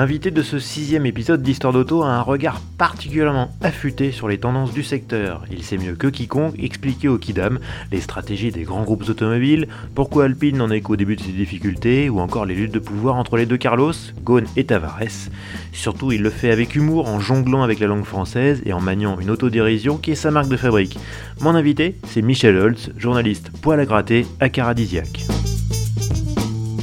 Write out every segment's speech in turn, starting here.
L'invité de ce sixième épisode d'Histoire d'Auto a un regard particulièrement affûté sur les tendances du secteur. Il sait mieux que quiconque expliquer au Kidam les stratégies des grands groupes automobiles, pourquoi Alpine n'en est qu'au début de ses difficultés, ou encore les luttes de pouvoir entre les deux Carlos, Ghosn et Tavares. Surtout, il le fait avec humour, en jonglant avec la langue française et en maniant une autodérision qui est sa marque de fabrique. Mon invité, c'est Michel Holtz, journaliste poil à gratter à Caradisiac.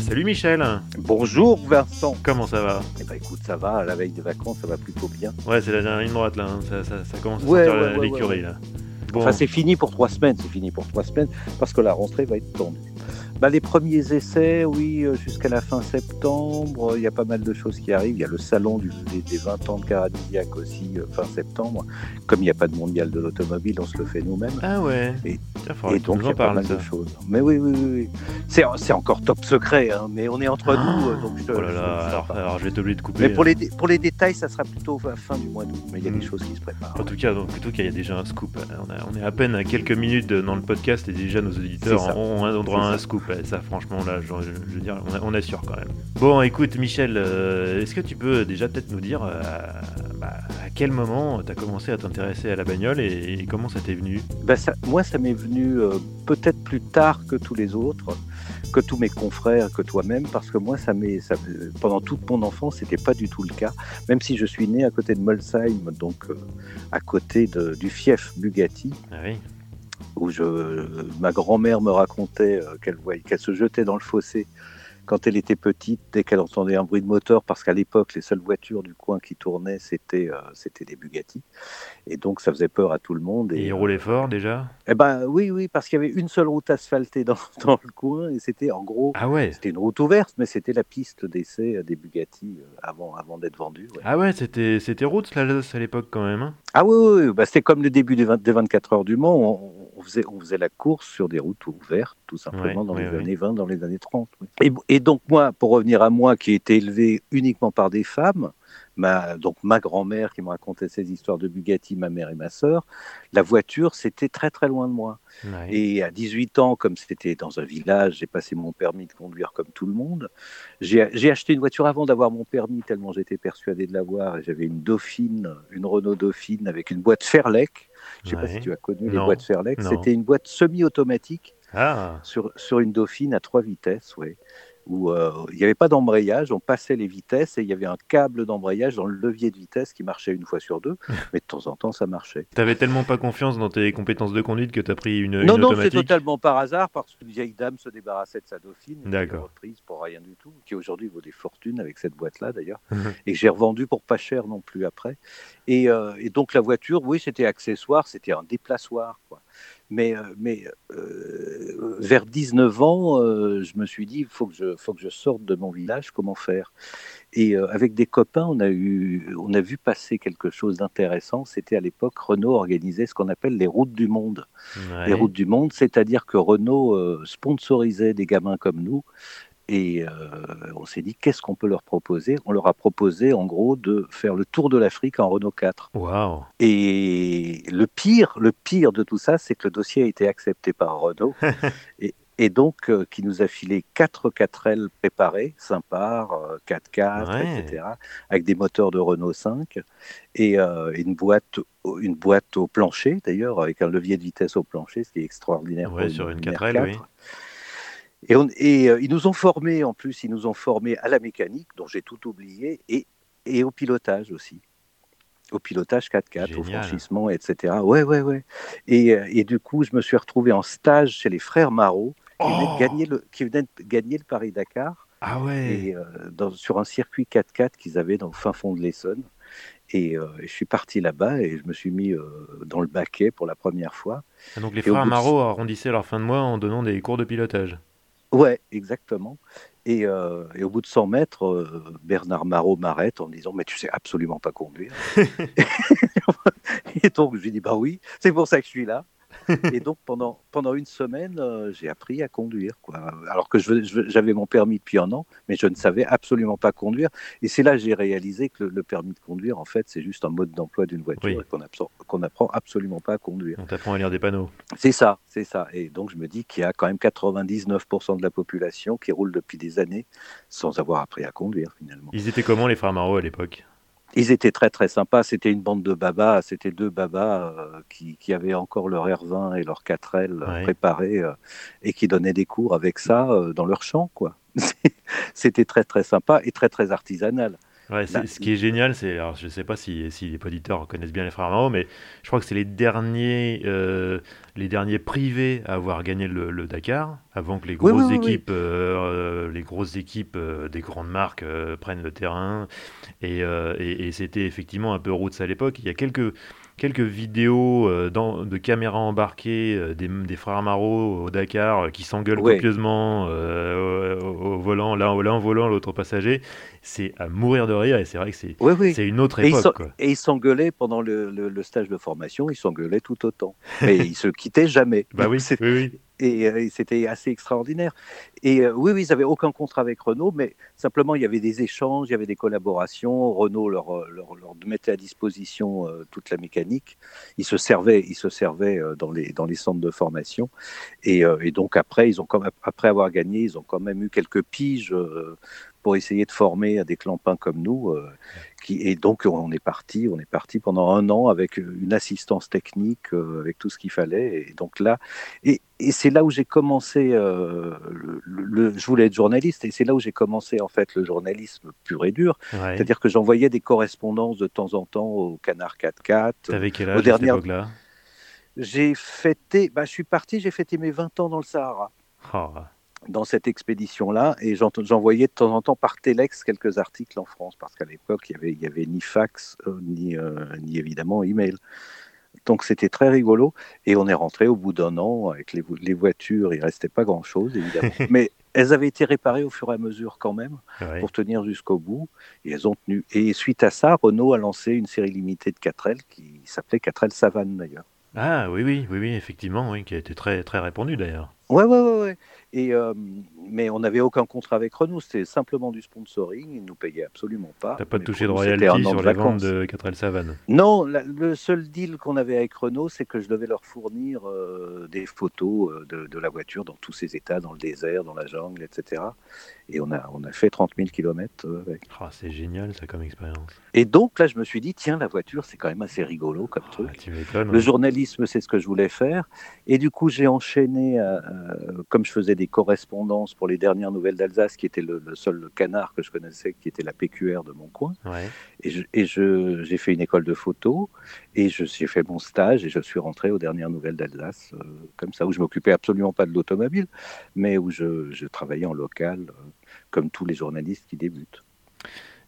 Salut Michel Bonjour Vincent Comment ça va Eh ben écoute, ça va, à la veille des vacances, ça va plutôt bien. Ouais, c'est la dernière ligne droite là, hein. ça, ça, ça, commence à Ouais, sortir ouais, l'écurie ouais, là. Enfin, c'est fini pour trois semaines, c'est fini pour trois semaines, parce que la rentrée va être tendue. Bah, les premiers essais, oui, euh, jusqu'à la fin septembre, il y a pas mal de choses qui arrivent. Il y a le salon du, des, des 20 ans de Caradisiac aussi, euh, fin septembre. Comme il n'y a pas de mondial de l'automobile, on se le fait nous-mêmes. Ah ouais Et- Tiens, faudrait Et que donc, il y a pas mal ça. de choses. Mais oui, oui, oui. oui. C'est, encore top secret, hein, mais on est entre Ah. nous, euh, donc je te, Oh là là, je alors, alors je vais t'oublier de couper. Mais pour les, dé- pour les détails, ça sera plutôt fin du mois d'août. Mais il y a des choses qui se préparent. En tout cas, donc, en tout cas, il y a déjà un scoop. On, a- on est à peine à quelques minutes dans le podcast et déjà nos auditeurs ont, droit à un ça. Et ça, franchement, là, je, veux dire, on, assure quand même. Bon, écoute, Michel, euh, est-ce que tu peux déjà peut-être nous dire euh, bah, à quel moment tu as commencé à t'intéresser à la bagnole et, et comment ça t'est venu? Ça- moi, ça m'est venu euh, peut-être plus tard que tous les autres, que tous mes confrères, que toi-même, parce que moi, ça m'est, pendant toute mon enfance, c'était pas du tout le cas. Même si je suis né à côté de Molsheim, donc à côté de- du fief Bugatti, Ah oui. Où je, ma grand-mère me racontait euh, qu'elle qu'elle se jetait dans le fossé quand elle était petite, dès qu'elle entendait un bruit de moteur, parce qu'à l'époque, les seules voitures du coin qui tournaient, c'était, euh, c'était des Bugatti. Et donc, ça faisait peur à tout le monde. Et Et, il roulait fort déjà? Eh ben oui, oui, parce qu'il y avait une seule route asphaltée dans, dans le coin et c'était en gros, Ah ouais c'était une route ouverte, mais c'était la piste d'essai des Bugatti euh, avant, avant d'être vendue. ouais. Ah ouais, c'était c'était Roots là, à l'époque quand même. hein? Ah oui, oui, oui, bah, c'était comme le début des, 20 des 24 heures du Mans, on, on faisait, on faisait la course sur des routes ouvertes, tout simplement, Ouais, dans ouais, les ouais. années 20, dans les années 30. oui. Et, et donc moi, pour revenir à moi, qui ai été élevé uniquement par des femmes, ma, donc ma grand-mère qui me racontait ses histoires de Bugatti, ma mère et ma sœur, la voiture, c'était très très loin de moi. Ouais. Et à 18 ans, comme c'était dans un village, j'ai passé mon permis de conduire comme tout le monde. J'ai acheté une voiture avant d'avoir mon permis, tellement j'étais persuadé de l'avoir. J'avais une Dauphine, une Renault Dauphine avec une boîte Fairlec. Je ne sais pas si tu as connu les boîtes Fairlec. Non. C'était une boîte semi-automatique Ah sur, sur une Dauphine à trois vitesses, ouais, où euh, il n'y avait pas d'embrayage, on passait les vitesses et il y avait un câble d'embrayage dans le levier de vitesse qui marchait une fois sur deux, mais de temps en temps ça marchait. T'avais tellement pas confiance dans tes compétences de conduite que t'as pris une, non, une non, c'est totalement par hasard parce qu'une vieille dame se débarrassait de sa Dauphine, une D'accord. reprise pour rien du tout, qui aujourd'hui vaut des fortunes avec cette boîte-là d'ailleurs, et que j'ai revendu pour pas cher non plus après. Et, euh, et donc la voiture, oui, c'était accessoire, c'était un déplaçoir, quoi. Mais, euh, mais euh, vers 19 ans, euh, je me suis dit, il faut, que je- faut que je sorte de mon village, comment faire? Et euh, avec des copains, on a, eu, on a vu passer quelque chose d'intéressant. C'était à l'époque, Renault organisait ce qu'on appelle les routes du monde. Ouais. Les routes du monde, c'est-à-dire que Renault sponsorisait des gamins comme nous. Et euh, on s'est dit, qu'est-ce qu'on peut leur proposer? On leur a proposé, en gros, de faire le tour de l'Afrique en Renault 4. Waouh Et le pire, le pire de tout ça, c'est que le dossier a été accepté par Renault. et, et donc, euh, qui nous a filé 4 4L préparés, sympas, euh, 4x4, Ouais. etc., avec des moteurs de Renault 5 et euh, une, boîte, une boîte au plancher, d'ailleurs, avec un levier de vitesse au plancher, ce qui est extraordinaire. Ouais, pour sur une R4. 4L, oui. Et, on- et, euh, ils nous ont formés, en plus, ils nous ont formés à la mécanique, dont j'ai tout oublié, et, et au pilotage aussi. Au pilotage 4x4, au franchissement, etc. Ouais, ouais, ouais. Et, euh, et du coup, je me suis retrouvé en stage chez les frères Marot, qui, venaient, de Oh gagner le, qui venaient de gagner le Paris-Dakar, Ah ouais et, euh, dans- sur un circuit 4x4 qu'ils avaient dans le fin fond de l'Essonne. Et, euh, je suis parti là-bas et je me suis mis euh, dans le baquet pour la première fois. Ah, Donc les et frères de- Marot arrondissaient leur fin de mois en donnant des cours de pilotage. Ouais, exactement. Et, euh, et, au bout de 100 mètres, euh, Bernard Marot m'arrête en me disant Mais tu sais absolument pas conduire. et donc, je lui dis Bah oui, c'est pour ça que je suis là. et donc pendant, pendant une semaine, euh, j'ai appris à conduire. Quoi. Alors que j'avais mon permis depuis un an, mais je ne savais absolument pas conduire. Et c'est là que j'ai réalisé que le, permis de conduire, en fait, c'est juste un mode d'emploi d'une voiture et qu'on n'apprend absolument pas à conduire. On t'apprend à lire des panneaux. C'est ça, c'est ça. Et donc je me dis qu'il y a quand même 99% de la population qui roule depuis des années sans avoir appris à conduire finalement. Ils étaient comment les frères Marot à l'époque? Ils étaient très très sympas. C'était une bande de babas. C'était deux babas euh, qui, qui, avaient encore leur R20 et leur 4L euh, préparés euh, et qui donnaient des cours avec ça dans leur champ. quoi. C'était très très sympa et très très artisanal. Ouais, ce qui est génial, c'est, alors je ne sais pas si, si, les auditeurs connaissent bien les frères Mao, mais je crois que c'est les derniers, euh, les derniers privés à avoir gagné le, Dakar, avant que les grosses équipes, euh, les grosses équipes euh, des grandes marques prennent le terrain. Et, et, et c'était effectivement un peu route à l'époque. Il y a quelques quelques vidéos euh, dans, de caméras embarquées euh, des, des, frères Marot au Dakar euh, qui s'engueulent copieusement au, volant, l'un en volant, l'autre passager. C'est à mourir de rire et c'est vrai que c'est une autre époque. Et ils s'engueulaient pendant le, le, stage de formation, ils s'engueulaient tout autant. Mais ils se quittaient jamais. Bah oui, oui, oui. Euh, et, c'était assez extraordinaire. Et euh, oui, oui, ils n'avaient aucun contrat avec Renault, mais simplement il y avait des échanges, il y avait des collaborations. Renault leur, euh, leur, leur mettait à disposition toute la mécanique. Ils se servaient, ils se servaient dans, les, dans les centres de formation. Et, donc après, ils ont quand même, après avoir gagné, ils ont quand même eu quelques piges pour essayer de former des clampins comme nous. Euh, qui, et donc on est parti, on est parti pendant un an avec une assistance technique, euh, avec tout ce qu'il fallait. Et donc là, et, et c'est là où j'ai commencé. Euh, le, je voulais être journaliste, et c'est là où j'ai commencé en fait le journalisme pur et dur. C'est-à-dire que j'envoyais des correspondances de temps en temps au Canard 4x4. T'avais quel âge à cette là J'ai fêté, bah, je suis parti, j'ai fêté mes 20 ans dans le Sahara. Oh dans cette expédition-là et j'envoyais de temps en temps par Telex quelques articles en France parce qu'à l'époque, il n'y avait, y avait ni fax euh, ni, euh, ni évidemment email. Donc c'était très rigolo et on est rentré au bout d'un an avec les, les voitures, il restait pas grand-chose évidemment, mais elles avaient été réparées au fur et à mesure quand même pour tenir jusqu'au bout et elles ont tenu. Et suite à ça, Renault a lancé une série limitée de 4L qui s'appelait 4L Savane d'ailleurs. Ah oui, oui, oui, oui, effectivement, oui, qui a été très, très répandu d'ailleurs. Ouais, ouais, ouais, ouais. Et, euh, mais on n'avait aucun contrat avec Renault, c'était simplement du sponsoring, ils ne nous payaient absolument pas. T'as pas touché de royalties sur la vente de 4L Savane Non, le seul deal qu'on avait avec Renault, c'est que je devais leur fournir euh, des photos euh, de, de, la voiture dans tous ses états, dans le désert, dans la jungle, etc. Et on a, on a fait 30 000 km avec. Ah, c'est génial ça comme expérience. Et donc là, je me suis dit, tiens, la voiture, c'est quand même assez rigolo comme ah, truc. le journalisme, c'est ce que je voulais faire. Et du coup, j'ai enchaîné, comme je faisais des correspondances pour les dernières nouvelles d'Alsace, qui était le, seul canard que je connaissais, qui était la PQR de mon coin. Et, je, j'ai fait une école de photo et j'ai fait mon stage et je suis rentré aux dernières nouvelles d'Alsace, euh, comme ça, où je m'occupais absolument pas de l'automobile, mais où je, travaillais en local, euh, comme tous les journalistes qui débutent.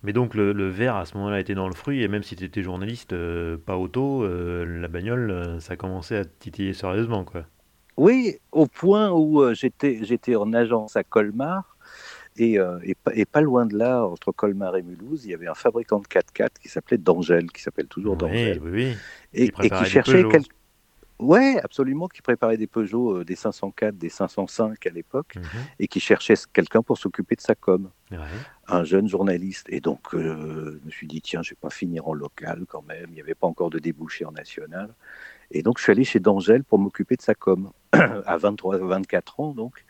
Mais donc le, le, verre à ce moment-là était dans le fruit et même si tu étais journaliste, euh, pas auto, la bagnole, ça commençait à titiller sérieusement quoi. Oui, au point où euh, j'étais, j'étais en agence à Colmar. Et, euh, et, pas, loin de là, entre Colmar et Mulhouse, il y avait un fabricant de 4x4 qui s'appelait D'Angèle, qui s'appelle toujours D'Angèle. Oui, oui, Et, qui, cherchait quelqu'un. Ouais, absolument, qui préparait des Peugeot, euh, des 504, des 505 à l'époque, mhm. et qui cherchait quelqu'un pour s'occuper de sa com. Un jeune journaliste. Et donc, je me suis dit, tiens, je vais pas finir en local quand même. Il n'y avait pas encore de débouché en national. Et donc, je suis allé chez D'Angèle pour m'occuper de sa com, à 23, 24 ans, donc.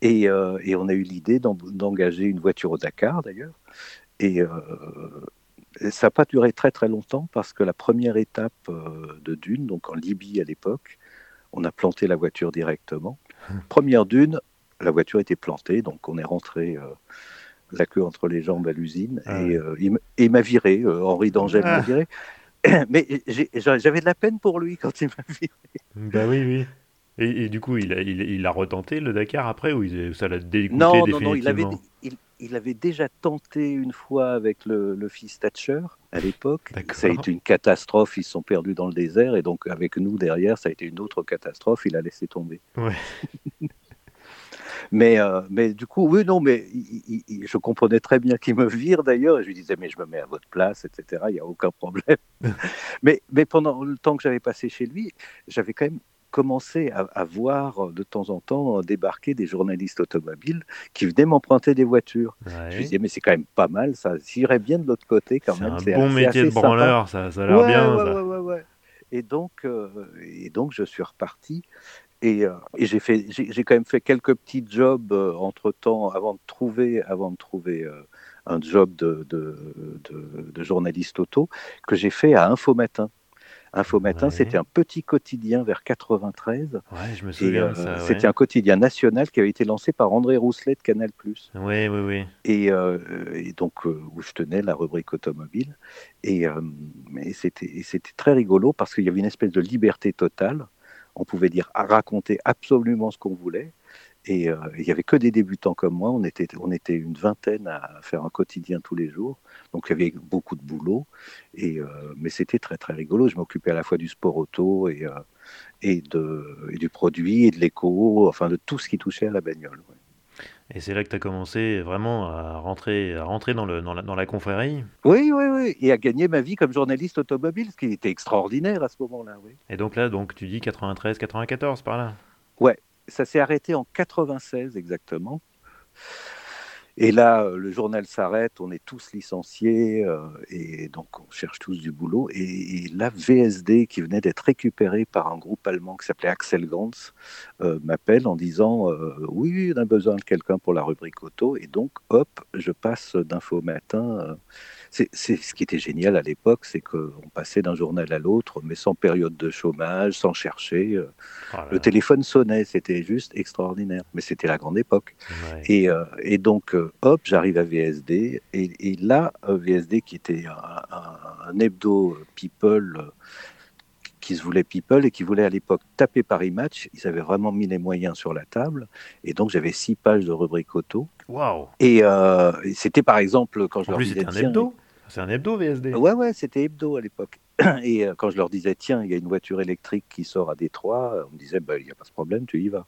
et, euh, et, on a eu l'idée d'engager une voiture au Dakar, d'ailleurs. Et euh, ça n'a pas duré très, très longtemps, parce que la première étape euh, de Dune, donc en Libye à l'époque, on a planté la voiture directement. Première Dune, la voiture était plantée, donc on est rentré la queue entre les jambes à l'usine, ah et, il m'a viré, Henri d'Angèle m'a ah. viré. mais j'avais de la peine pour lui quand il m'a vu. Bah oui, oui. Et, du coup, il a, il, a, retenté le Dakar après ou ça l'a dégoûté Non, non, non, il avait, il, avait déjà tenté une fois avec le, fils Thatcher à l'époque. Ça a été une catastrophe, ils se sont perdus dans le désert et donc avec nous derrière, ça a été une autre catastrophe, il a laissé tomber. Ouais. Mais, euh, mais du coup, oui, non, mais je comprenais très bien qu'il me vire d'ailleurs. Et je lui disais, mais je me mets à votre place, etc. Il n'y a aucun problème. mais, mais pendant le temps que j'avais passé chez lui, j'avais quand même commencé à, voir de temps en temps débarquer des journalistes automobiles qui venaient m'emprunter des voitures. Je me disais, mais c'est quand même pas mal, ça. J'irais bien de l'autre côté quand même. C'est un bon métier de branleur, ça, ça, a l'air bien. ça. Et donc, euh, et donc, je suis reparti. Et, euh, et j'ai fait, j'ai quand même fait quelques petits jobs euh, entre temps avant de trouver, avant de trouver un job de, de, de, de, journaliste auto que j'ai fait à Info Matin. Info Matin, c'était un petit quotidien vers 93. Ouais, je me souviens. Euh, c'était un quotidien national qui avait été lancé par André Rousselet de Canal+. Oui, oui, oui. Et, euh, et donc euh, où je tenais la rubrique automobile. Et c'était très rigolo parce qu'il y avait une espèce de liberté totale. On pouvait dire raconter absolument ce qu'on voulait. Et euh, il n'y avait que des débutants comme moi. On était, une vingtaine à faire un quotidien tous les jours. Donc il y avait beaucoup de boulot. Et, euh, mais c'était très très rigolo. Je m'occupais à la fois du sport auto et, euh, et, de, et du produit et de l'éco, enfin de tout ce qui touchait à la bagnole. Et c'est là que tu as commencé vraiment à rentrer, à rentrer dans, le, dans, la, dans la confrérie Oui, oui, oui. Et à gagner ma vie comme journaliste automobile, ce qui était extraordinaire à ce moment-là. Oui. Et donc là, donc, tu dis 93, 94 par là? Ouais, ça s'est arrêté en 96 exactement. Et là, euh, le journal s'arrête, on est tous licenciés euh, et donc on cherche tous du boulot. Et, la VSD, qui venait d'être récupérée par un groupe allemand qui s'appelait Axel Gans, euh, m'appelle en disant Oui, on a besoin de quelqu'un pour la rubrique auto. Et donc, hop, je passe d'info matin c'est ce qui était génial à l'époque, c'est qu'on passait d'un journal à l'autre, mais sans période de chômage, sans chercher. Euh, oh le téléphone sonnait, c'était juste extraordinaire. Mais c'était la grande époque. Et, euh, et, donc, euh, hop, j'arrive à VSD. Et, là, VSD, qui était un, hebdo people qui se voulait people et qui voulait à l'époque taper Paris Match. Ils avaient vraiment mis les moyens sur la table. Et donc, j'avais six pages de rubrique auto. Waouh Et, c'était par exemple quand je leur disais. un hebdo c'est un hebdo VSD Ouais, ouais, c'était hebdo à l'époque. Et euh, quand je leur disais, tiens, il y a une voiture électrique qui sort à Détroit, on me disait, bah, il n'y a pas ce problème, tu y vas.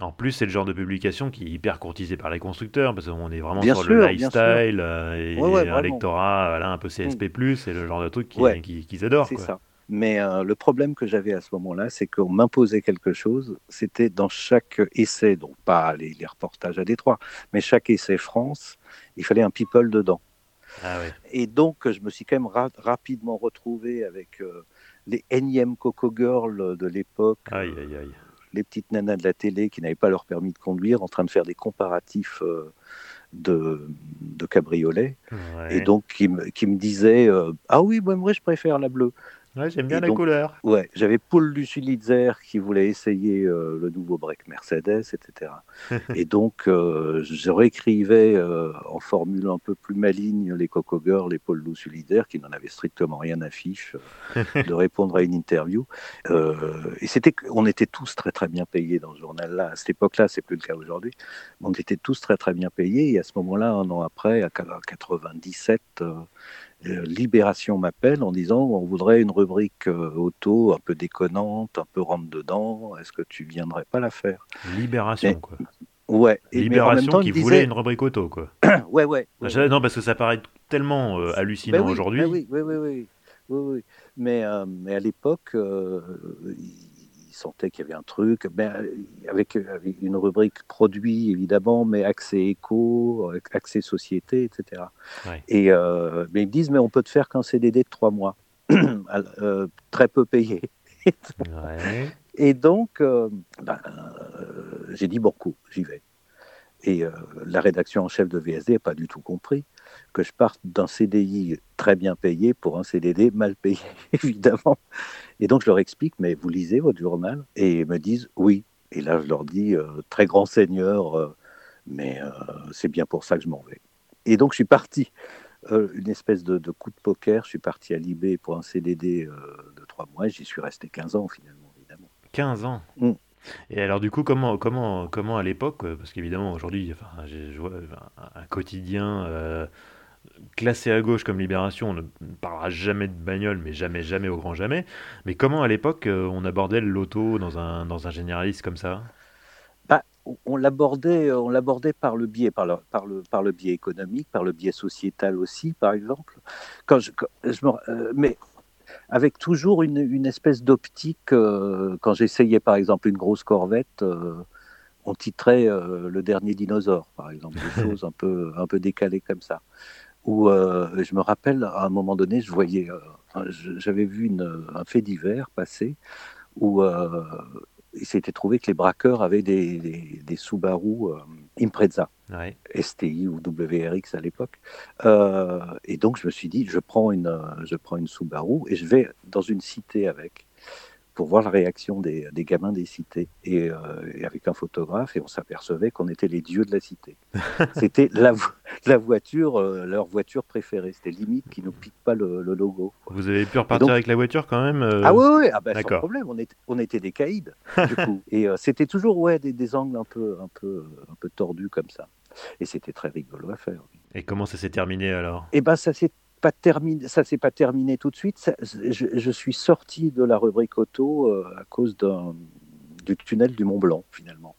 En plus, c'est le genre de publication qui est hyper courtisé par les constructeurs, parce qu'on est vraiment sur le lifestyle euh, et un lectorat un peu CSP+, mm. c'est le genre de truc qu'ils qui, adorent. C'est ça. Mais euh, le problème que j'avais à ce moment-là, c'est qu'on m'imposait quelque chose. C'était dans chaque essai, donc pas les, les, reportages à Détroit, mais chaque essai France, il fallait un people dedans. Ah et donc, je me suis quand même rapidement retrouvé avec euh, les énièmes Coco Girls de l'époque. Euh, les petites nanas de la télé qui n'avaient pas leur permis de conduire, en train de faire des comparatifs euh, de, de cabriolets. Et donc, qui me, qui me disaient Ah oui, moi, je préfère la bleue. Ouais, j'aime bien la couleur. Ouais, j'avais Paul Lucilitzer qui voulait essayer euh, le nouveau break Mercedes, etc. et donc, euh, je réécrivais euh, en formule un peu plus maligne les Coco Girls, les Paul Lucilitzer, qui n'en avaient strictement rien à fiche de répondre à une interview. et c'était, on était tous très très bien payés dans ce journal-là. À cette époque-là, c'est plus le cas aujourd'hui. On était tous très très bien payés. Et à ce moment-là, un an après, à 97, euh, Libération m'appelle en disant on voudrait une rubrique euh, auto un peu déconnante, un peu rentre dedans. Est-ce que tu viendrais pas la faire? Libération, quoi. Ouais. Libération qui voulait une rubrique auto, quoi. ouais, ouais, Non, parce que ça paraît tellement euh, hallucinant ben aujourd'hui. Ben oui, oui, oui, oui, oui, Mais, mais à l'époque, sentait qu'il y avait un truc, ben, avec, une rubrique produit évidemment, mais accès éco, accès société, etc. Et euh, mais ils disent mais on peut te faire qu'un CDD de trois mois, euh, très peu payé. Et donc euh, ben, j'ai dit bon coup, j'y vais. Et la rédaction en chef de VSD n'a pas du tout compris que je parte d'un CDI très bien payé pour un CDD mal payé, évidemment. Et donc je leur explique, mais vous lisez votre journal? Et ils me disent oui. Et là je leur dis, euh, très grand seigneur, euh, mais euh, c'est bien pour ça que je m'en vais. Et donc je suis parti, une espèce de, coup de poker, je suis parti à Libé pour un CDD de trois mois, j'y suis resté 15 ans finalement, évidemment. 15 ans? Mm. Et alors du coup, comment, comment, comment à l'époque, parce qu'évidemment aujourd'hui, enfin, je vois un quotidien classé à gauche comme Libération, on ne parlera jamais de bagnole, mais jamais, jamais au grand jamais. Mais comment à l'époque euh, on abordait l'auto dans un, dans un généraliste comme ça? Bah, on l'abordait, on l'abordait par le biais, par le, par le, par le biais économique, par le biais sociétal aussi, par exemple. Quand je, je me, euh, mais avec toujours une, une espèce d'optique. Euh, quand j'essayais, par exemple, une grosse corvette, euh, on titrait le dernier dinosaure, par exemple, des choses un peu, un peu décalées comme ça. Ou je me rappelle, à un moment donné, je voyais, j'avais vu une, un fait divers passer où il s'était trouvé que les braqueurs avaient des, des, Subaru euh, Impreza, STI ou WRX à l'époque. Euh, et donc je me suis dit, je prends, une, je prends une Subaru et je vais dans une cité avec pour voir la réaction des, des gamins des cités. Et, euh, avec un photographe, et on s'apercevait qu'on était les dieux de la cité. C'était la, la, voiture, euh, leur voiture préférée. C'était limite qu'ils ne piquent pas le, logo. Vous avez pu repartir avec la voiture quand même euh Ah oui, oui ah bah, sans problème. On, était, on était des caïds, du coup. Et c'était toujours ouais, des, des, angles un peu, un, peu, un peu tordus comme ça. Et c'était très rigolo à faire. Et comment ça s'est terminé alors? Eh ben, ça s'est pas terminé, ça s'est pas terminé tout de suite. je, suis sorti de la rubrique auto euh, à cause du tunnel du Mont Blanc finalement,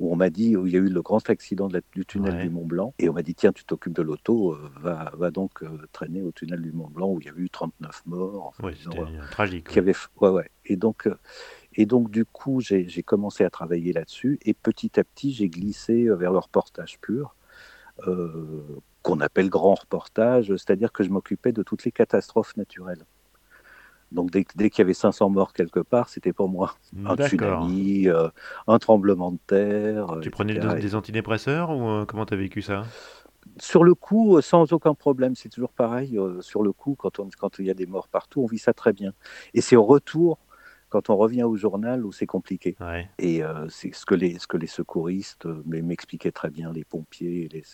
où on m'a dit où il y a eu le grand accident du tunnel du Mont Blanc et on m'a dit tiens tu t'occupes de l'auto, euh, va, va, donc euh, traîner au tunnel du Mont Blanc où il y a eu 39 morts. c'était tragique. Qui avait, ouais, ouais. Et donc et donc, du coup, j'ai commencé à travailler là-dessus. Et petit à petit, j'ai glissé vers le reportage pur. Euh, qu'on appelle grand reportage, c'est-à-dire que je m'occupais de toutes les catastrophes naturelles. Donc dès, dès qu'il y avait 500 morts quelque part, c'était pour moi. Un tsunami, euh, un tremblement de terre. Tu prenais des, antidépresseurs ou euh, comment tu as vécu ça? Sur le coup, euh, sans aucun problème, c'est toujours pareil. sur le coup, quand, on, quand il y a des morts partout, on vit ça très bien. Et c'est au retour quand on revient au journal où c'est compliqué. Et c'est ce que les ce que les secouristes m'expliquaient très bien, les pompiers, les,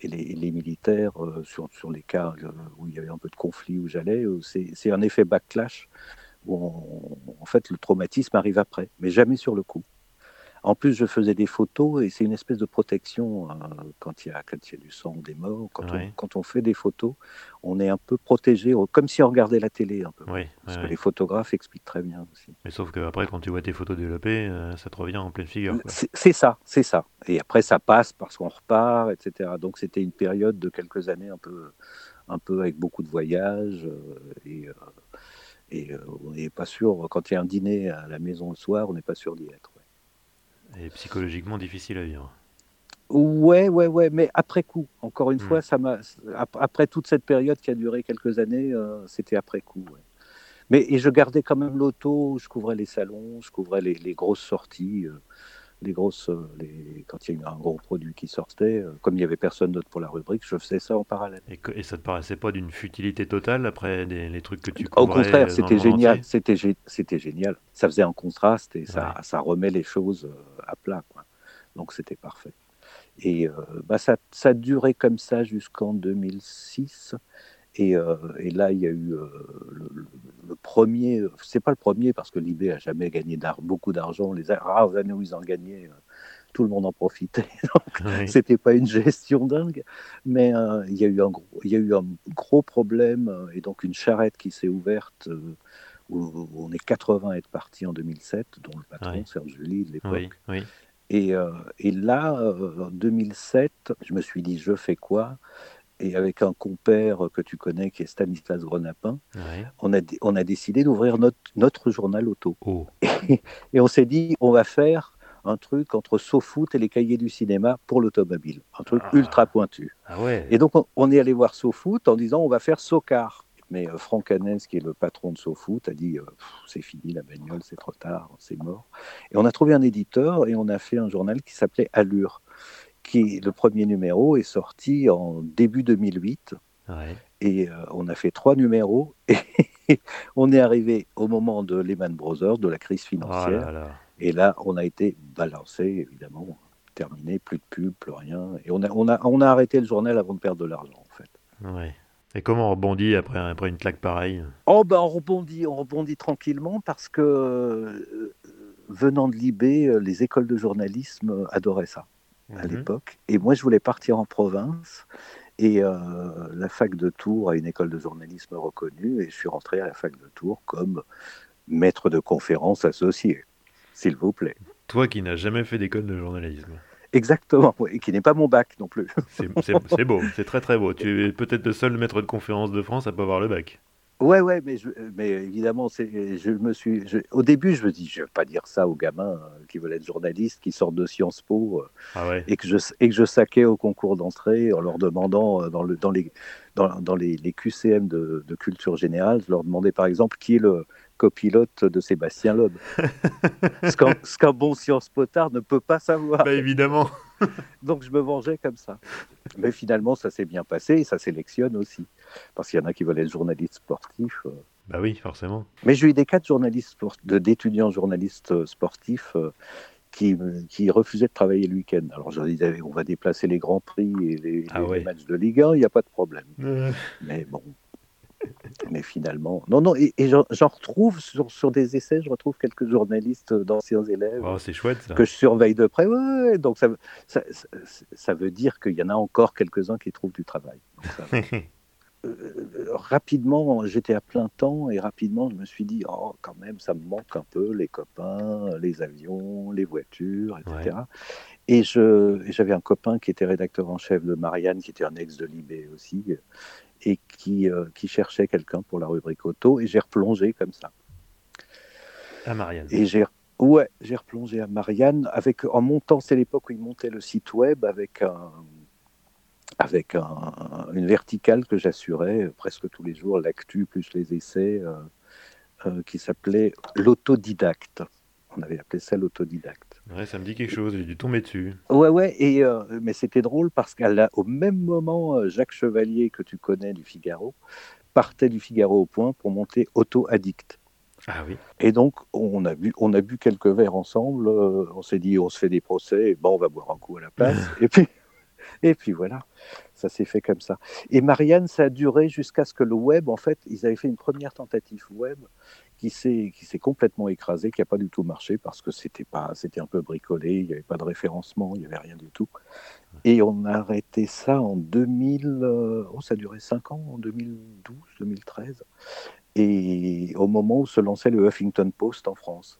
et les, militaires euh, sur, sur, les cas euh, où il y avait un peu de conflit où j'allais, euh, c'est un effet backlash où en fait le traumatisme arrive après, mais jamais sur le coup. En plus, je faisais des photos et c'est une espèce de protection hein, quand, il y a, quand il y a du sang, des morts. Quand, on, quand, on, fait des photos, on est un peu protégé, comme si on regardait la télé un peu. parce que les photographes expliquent très bien aussi. Mais sauf qu'après, quand tu vois tes photos développées, euh, ça te revient en pleine figure. C'est ça, c'est ça. Et après, ça passe parce qu'on repart, etc. Donc c'était une période de quelques années un peu, un peu avec beaucoup de voyages. Euh, et, euh, et on n'est pas sûr, quand il y a un dîner à la maison le soir, on n'est pas sûr d'y être. Et psychologiquement difficile à vivre. Ouais, ouais, ouais, mais après coup. Encore une hmm. fois, ça m'a. Après toute cette période qui a duré quelques années, euh, c'était après coup. Mais et je gardais quand même l'auto. Je couvrais les salons, je couvrais les, les grosses sorties. Euh, les grosses, euh, les, quand il y a eu un gros produit qui sortait, euh, comme il n'y avait personne d'autre pour la rubrique, je faisais ça en parallèle. Et, et ça te paraissait pas d'une futilité totale après les trucs que tu Au contraire, c'était génial, c'était c'était génial. Ça faisait un contraste et ça, ça remet les choses euh, à plat, quoi. Donc c'était parfait. Et bah ça, ça a duré comme ça jusqu'en 2006. Euh, et, là, il y a eu euh, le, premier, c'est pas le premier parce que l'IB a jamais gagné beaucoup d'argent. Les rares années où ils en gagnaient, euh, tout le monde en profitait. Donc, c'était pas une gestion dingue. Mais il, y a eu un gros, il y a eu un gros problème et donc une charrette qui s'est ouverte où, on est 80 à être partis en 2007, dont le patron, Serge Julie, de l'époque. Et, et, là, en 2007, je me suis dit, je fais quoi? Et avec un compère que tu connais qui est Stanislas Grenapin, on, a, on a décidé d'ouvrir notre, notre journal auto. Oh. Et, on s'est dit, on va faire un truc entre SoFoot et les cahiers du cinéma pour l'automobile, un truc ah. ultra pointu. Ah ouais. Et donc on, est allé voir SoFoot en disant, on va faire SoCar. Mais euh, Franck Hannes, qui est le patron de SoFoot, a dit, euh, c'est fini la bagnole, c'est trop tard, c'est mort. Et on a trouvé un éditeur et on a fait un journal qui s'appelait Allure qui le premier numéro est sorti en début 2008. Et euh, on a fait trois numéros et on est arrivé au moment de Lehman Brothers, de la crise financière. Oh et là, on a été balancé, évidemment, terminé, plus de pub, plus rien. Et on a, on a, on a arrêté le journal avant de perdre de l'argent, en fait. Ouais. Et comment on rebondit après, après une claque pareille? Oh ben on rebondit, on rebondit tranquillement parce que euh, venant de l'IB, euh, les écoles de journalisme adoraient ça à mhm. l'époque. Et moi, je voulais partir en province. Et euh, la fac de Tours a une école de journalisme reconnue. Et je suis rentré à la fac de Tours comme maître de conférence associé, s'il vous plaît. Toi qui n'as jamais fait d'école de journalisme. Exactement, et qui n'est pas mon bac non plus. C'est beau, c'est très très beau. Tu es peut-être le seul maître de conférence de France à pas avoir le bac. Ouais, ouais, mais, mais évidemment, je me suis. au début, je me dis, je vais pas dire ça aux gamins euh, qui veulent être journalistes, qui sortent de Sciences Po, euh, ah et que je et que je saquais au concours d'entrée en leur demandant euh, dans le dans les dans, dans les, les, QCM de, de, culture générale, je leur demandais par exemple qui est le copilote de Sébastien Loeb. ce qu'un bon science potard ne peut pas savoir. Bah, évidemment. Donc je me vengeais comme ça. Mais finalement, ça s'est bien passé et ça sélectionne aussi. Parce qu'il y en a qui veulent être journalistes sportifs. Euh. Bah oui, forcément. Mais j'ai eu des cas de journalistes, d'étudiants journalistes euh, sportifs euh, qui, qui, refusaient de travailler le week-end. Alors je leur disais, on va déplacer les grands prix et les, ah matchs de Ligue 1, il n'y a pas de problème. Mais bon, mais finalement, non, non, et, j'en retrouve sur, des essais, je retrouve quelques journalistes d'anciens élèves oh, chouette, que je surveille de près. Ouais, donc ça, ça, ça, veut dire qu'il y en a encore quelques-uns qui trouvent du travail. Euh, rapidement, j'étais à plein temps et rapidement, je me suis dit, oh, quand même, ça me manque un peu, les copains, les avions, les voitures, etc. Et j'avais un copain qui était rédacteur en chef de Marianne, qui était un ex de Libé aussi, et qui, euh, qui cherchait quelqu'un pour la rubrique auto, et j'ai replongé comme ça. À Marianne. Et j'ai ouais, j'ai replongé à Marianne avec en montant, c'est l'époque où il montait le site web avec un avec un, une verticale que j'assurais presque tous les jours, l'actu plus les essais, euh, euh, qui s'appelait l'autodidacte. On avait appelé ça l'autodidacte. Ouais, ça me dit quelque chose, j'ai dû tomber dessus. Ouais, ouais, et, euh, mais c'était drôle parce qu'au même moment, Jacques Chevalier, que tu connais du Figaro, partait du Figaro au point pour monter Auto-Addict. Ah oui. Et donc, on a bu, on a bu quelques verres ensemble, on s'est dit, on se fait des procès, bon, on va boire un coup à la place. et puis, et puis voilà, ça s'est fait comme ça. Et Marianne, ça a duré jusqu'à ce que le web, en fait, ils avaient fait une première tentative web qui s'est complètement écrasée, qui n'a pas du tout marché parce que c'était pas c'était un peu bricolé, il n'y avait pas de référencement, il n'y avait rien du tout. Et on a arrêté ça en 2000, euh, oh ça a duré 5 ans, en 2012, 2013 et au moment où se lançait le Huffington Post en France.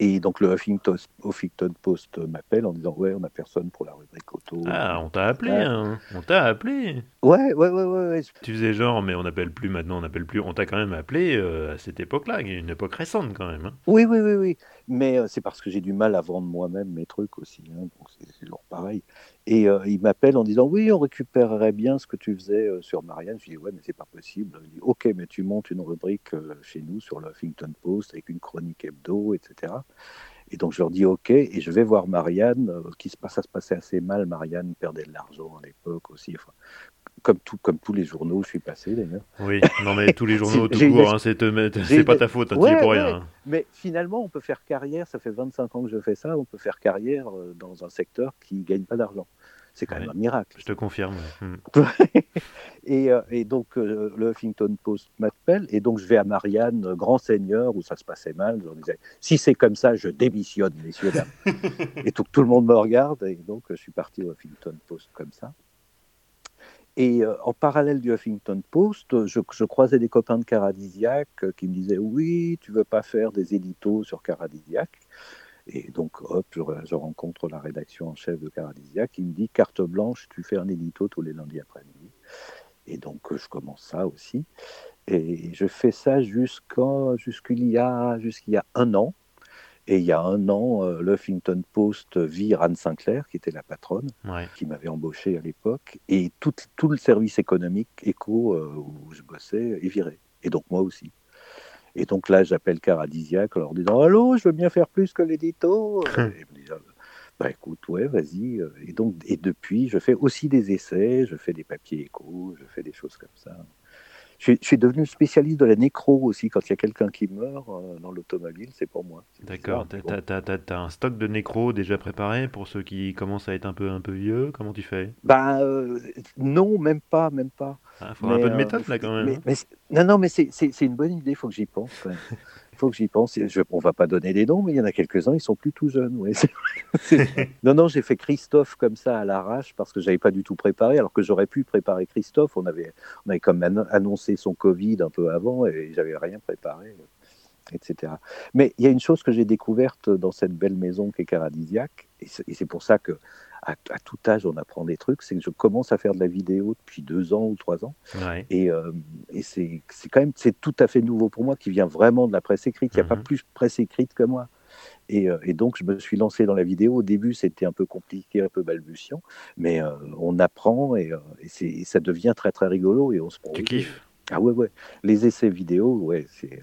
Et donc le Huffington, Huffington Post m'appelle en disant ouais on a personne pour la rubrique auto. Ah on t'a appelé, hein. on t'a appelé. Ouais ouais ouais ouais. Tu faisais genre mais on n'appelle plus maintenant on n'appelle plus on t'a quand même appelé euh, à cette époque-là, une époque récente quand même. Hein. Oui oui oui oui mais euh, c'est parce que j'ai du mal à vendre moi-même mes trucs aussi hein, donc c'est toujours pareil. Et euh, il m'appelle en disant Oui, on récupérerait bien ce que tu faisais euh, sur Marianne. Je dis Ouais, mais c'est pas possible. Il dit Ok, mais tu montes une rubrique euh, chez nous sur le Huffington Post avec une chronique hebdo, etc. Et donc je leur dis OK, et je vais voir Marianne, qui se passe, ça se passait assez mal. Marianne perdait de l'argent à l'époque aussi. Enfin, comme, tout, comme tous les journaux, je suis passé d'ailleurs. Oui, non mais tous les journaux tout court, hein, c'est pas ta faute, hein, tu pour rien. Hein. Mais finalement, on peut faire carrière, ça fait 25 ans que je fais ça, on peut faire carrière dans un secteur qui ne gagne pas d'argent. C'est quand même un miracle. Je te confirme. Hmm. Euh, et, donc, euh, le Huffington Post m'appelle, et donc je vais à Marianne, euh, grand seigneur, où ça se passait mal. Je disais, si c'est comme ça, je démissionne, messieurs, dames. et tout, tout le monde me regarde, et donc je suis parti au Huffington Post comme ça. Et en parallèle du Huffington Post, je, je, croisais des copains de Caradisiac qui me disaient Oui, tu veux pas faire des éditos sur Caradisiac et donc, hop, je, rencontre la rédaction en chef de Caradisia qui me dit carte blanche, tu fais un édito tous les lundis après-midi. Et donc, je commence ça aussi. Et je fais ça jusqu'il y, a, jusqu'il y a un an. Et il y a un an, euh, le Huffington Post vire Anne Sinclair, qui était la patronne, qui m'avait embauché à l'époque. Et tout, tout, le service économique, éco, euh, où je bossais, est viré. Et donc moi aussi. Et donc là, j'appelle Caradisiac en leur disant Allô, je veux bien faire plus que l'édito. et me disent Bah écoute, ouais, vas-y. Et donc, et depuis, je fais aussi des essais, je fais des papiers échos, je fais des choses comme ça je, suis devenu spécialiste de la nécro aussi. Quand il y a quelqu'un qui meurt euh, dans l'automobile, c'est pour moi. D'accord. Tu as, un stock de nécro déjà préparé pour ceux qui commencent à être un peu, un peu vieux? Comment tu fais? Bah, Non, même pas, même pas. Il ah, faut un peu de euh, méthode là quand même. Hein. non, non, mais c'est une bonne idée, il faut que j'y pense. faut que j'y pense. Je, on va pas donner des noms, mais il y en a quelques-uns, ils sont plus tout jeunes. non, non, j'ai fait Christophe comme ça à l'arrache parce que j'avais pas du tout préparé, alors que j'aurais pu préparer Christophe. On avait, on avait même annoncé son Covid un peu avant et j'avais rien préparé. etc. Mais il y a une chose que j'ai découverte dans cette belle maison qui est Caradisiaque, et c'est pour ça que à, tout âge on apprend des trucs, c'est que je commence à faire de la vidéo depuis deux ans ou trois ans, et, euh, et c'est quand même c'est tout à fait nouveau pour moi, qui vient vraiment de la presse écrite. Il n'y a pas mhm. plus presse écrite que moi. Et, euh, et, donc, je me suis lancé dans la vidéo. Au début, c'était un peu compliqué, un peu balbutiant, mais euh, on apprend et, et, ça devient très, très rigolo. Et on se Tu kiffes? Ah ouais, ouais. Les essais vidéo, ouais, c'est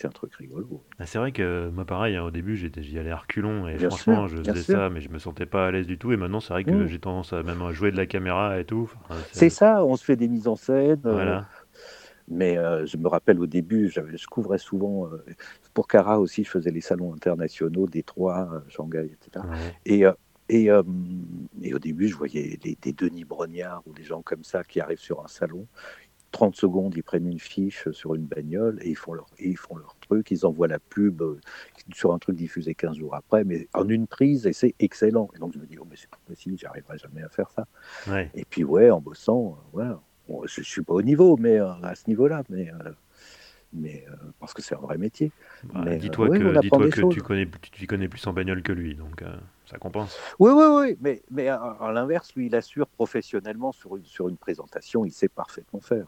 c'est un truc rigolo. Ah, c'est vrai que moi, pareil, hein, au début, j'y allais à reculons et franchement, je faisais ça, mais je me sentais pas à l'aise du tout. Et maintenant, c'est vrai que mmh. j'ai tendance à même jouer de la caméra et tout. c'est ça, on se fait des mises en scène. Euh, mais euh, je me rappelle au début, je couvrais souvent, euh, pour Cara aussi, je faisais les salons internationaux, Détroit, Shanghai, etc. Et, et, et, au début, je voyais des, des Denis Brognard ou des gens comme ça qui arrivent sur un salon. 30 secondes, ils prennent une fiche sur une bagnole et ils font leur, ils font leur truc, ils envoient la pub euh, sur un truc diffusé 15 jours après, mais en une prise et c'est excellent. Et donc je me dis, oh, mais c'est pas possible, j'arriverai jamais à faire ça. Et puis ouais, en bossant, euh, voilà. je, ne suis pas au niveau, mais euh, à ce niveau-là, mais mais parce que c'est un vrai métier. Bah, dis-toi que, dis que tu connais, tu connais plus en bagnole que lui, donc ça compense. Oui, oui, oui, mais, mais à, l'inverse, lui, il assure professionnellement sur une, sur une présentation, il sait parfaitement faire.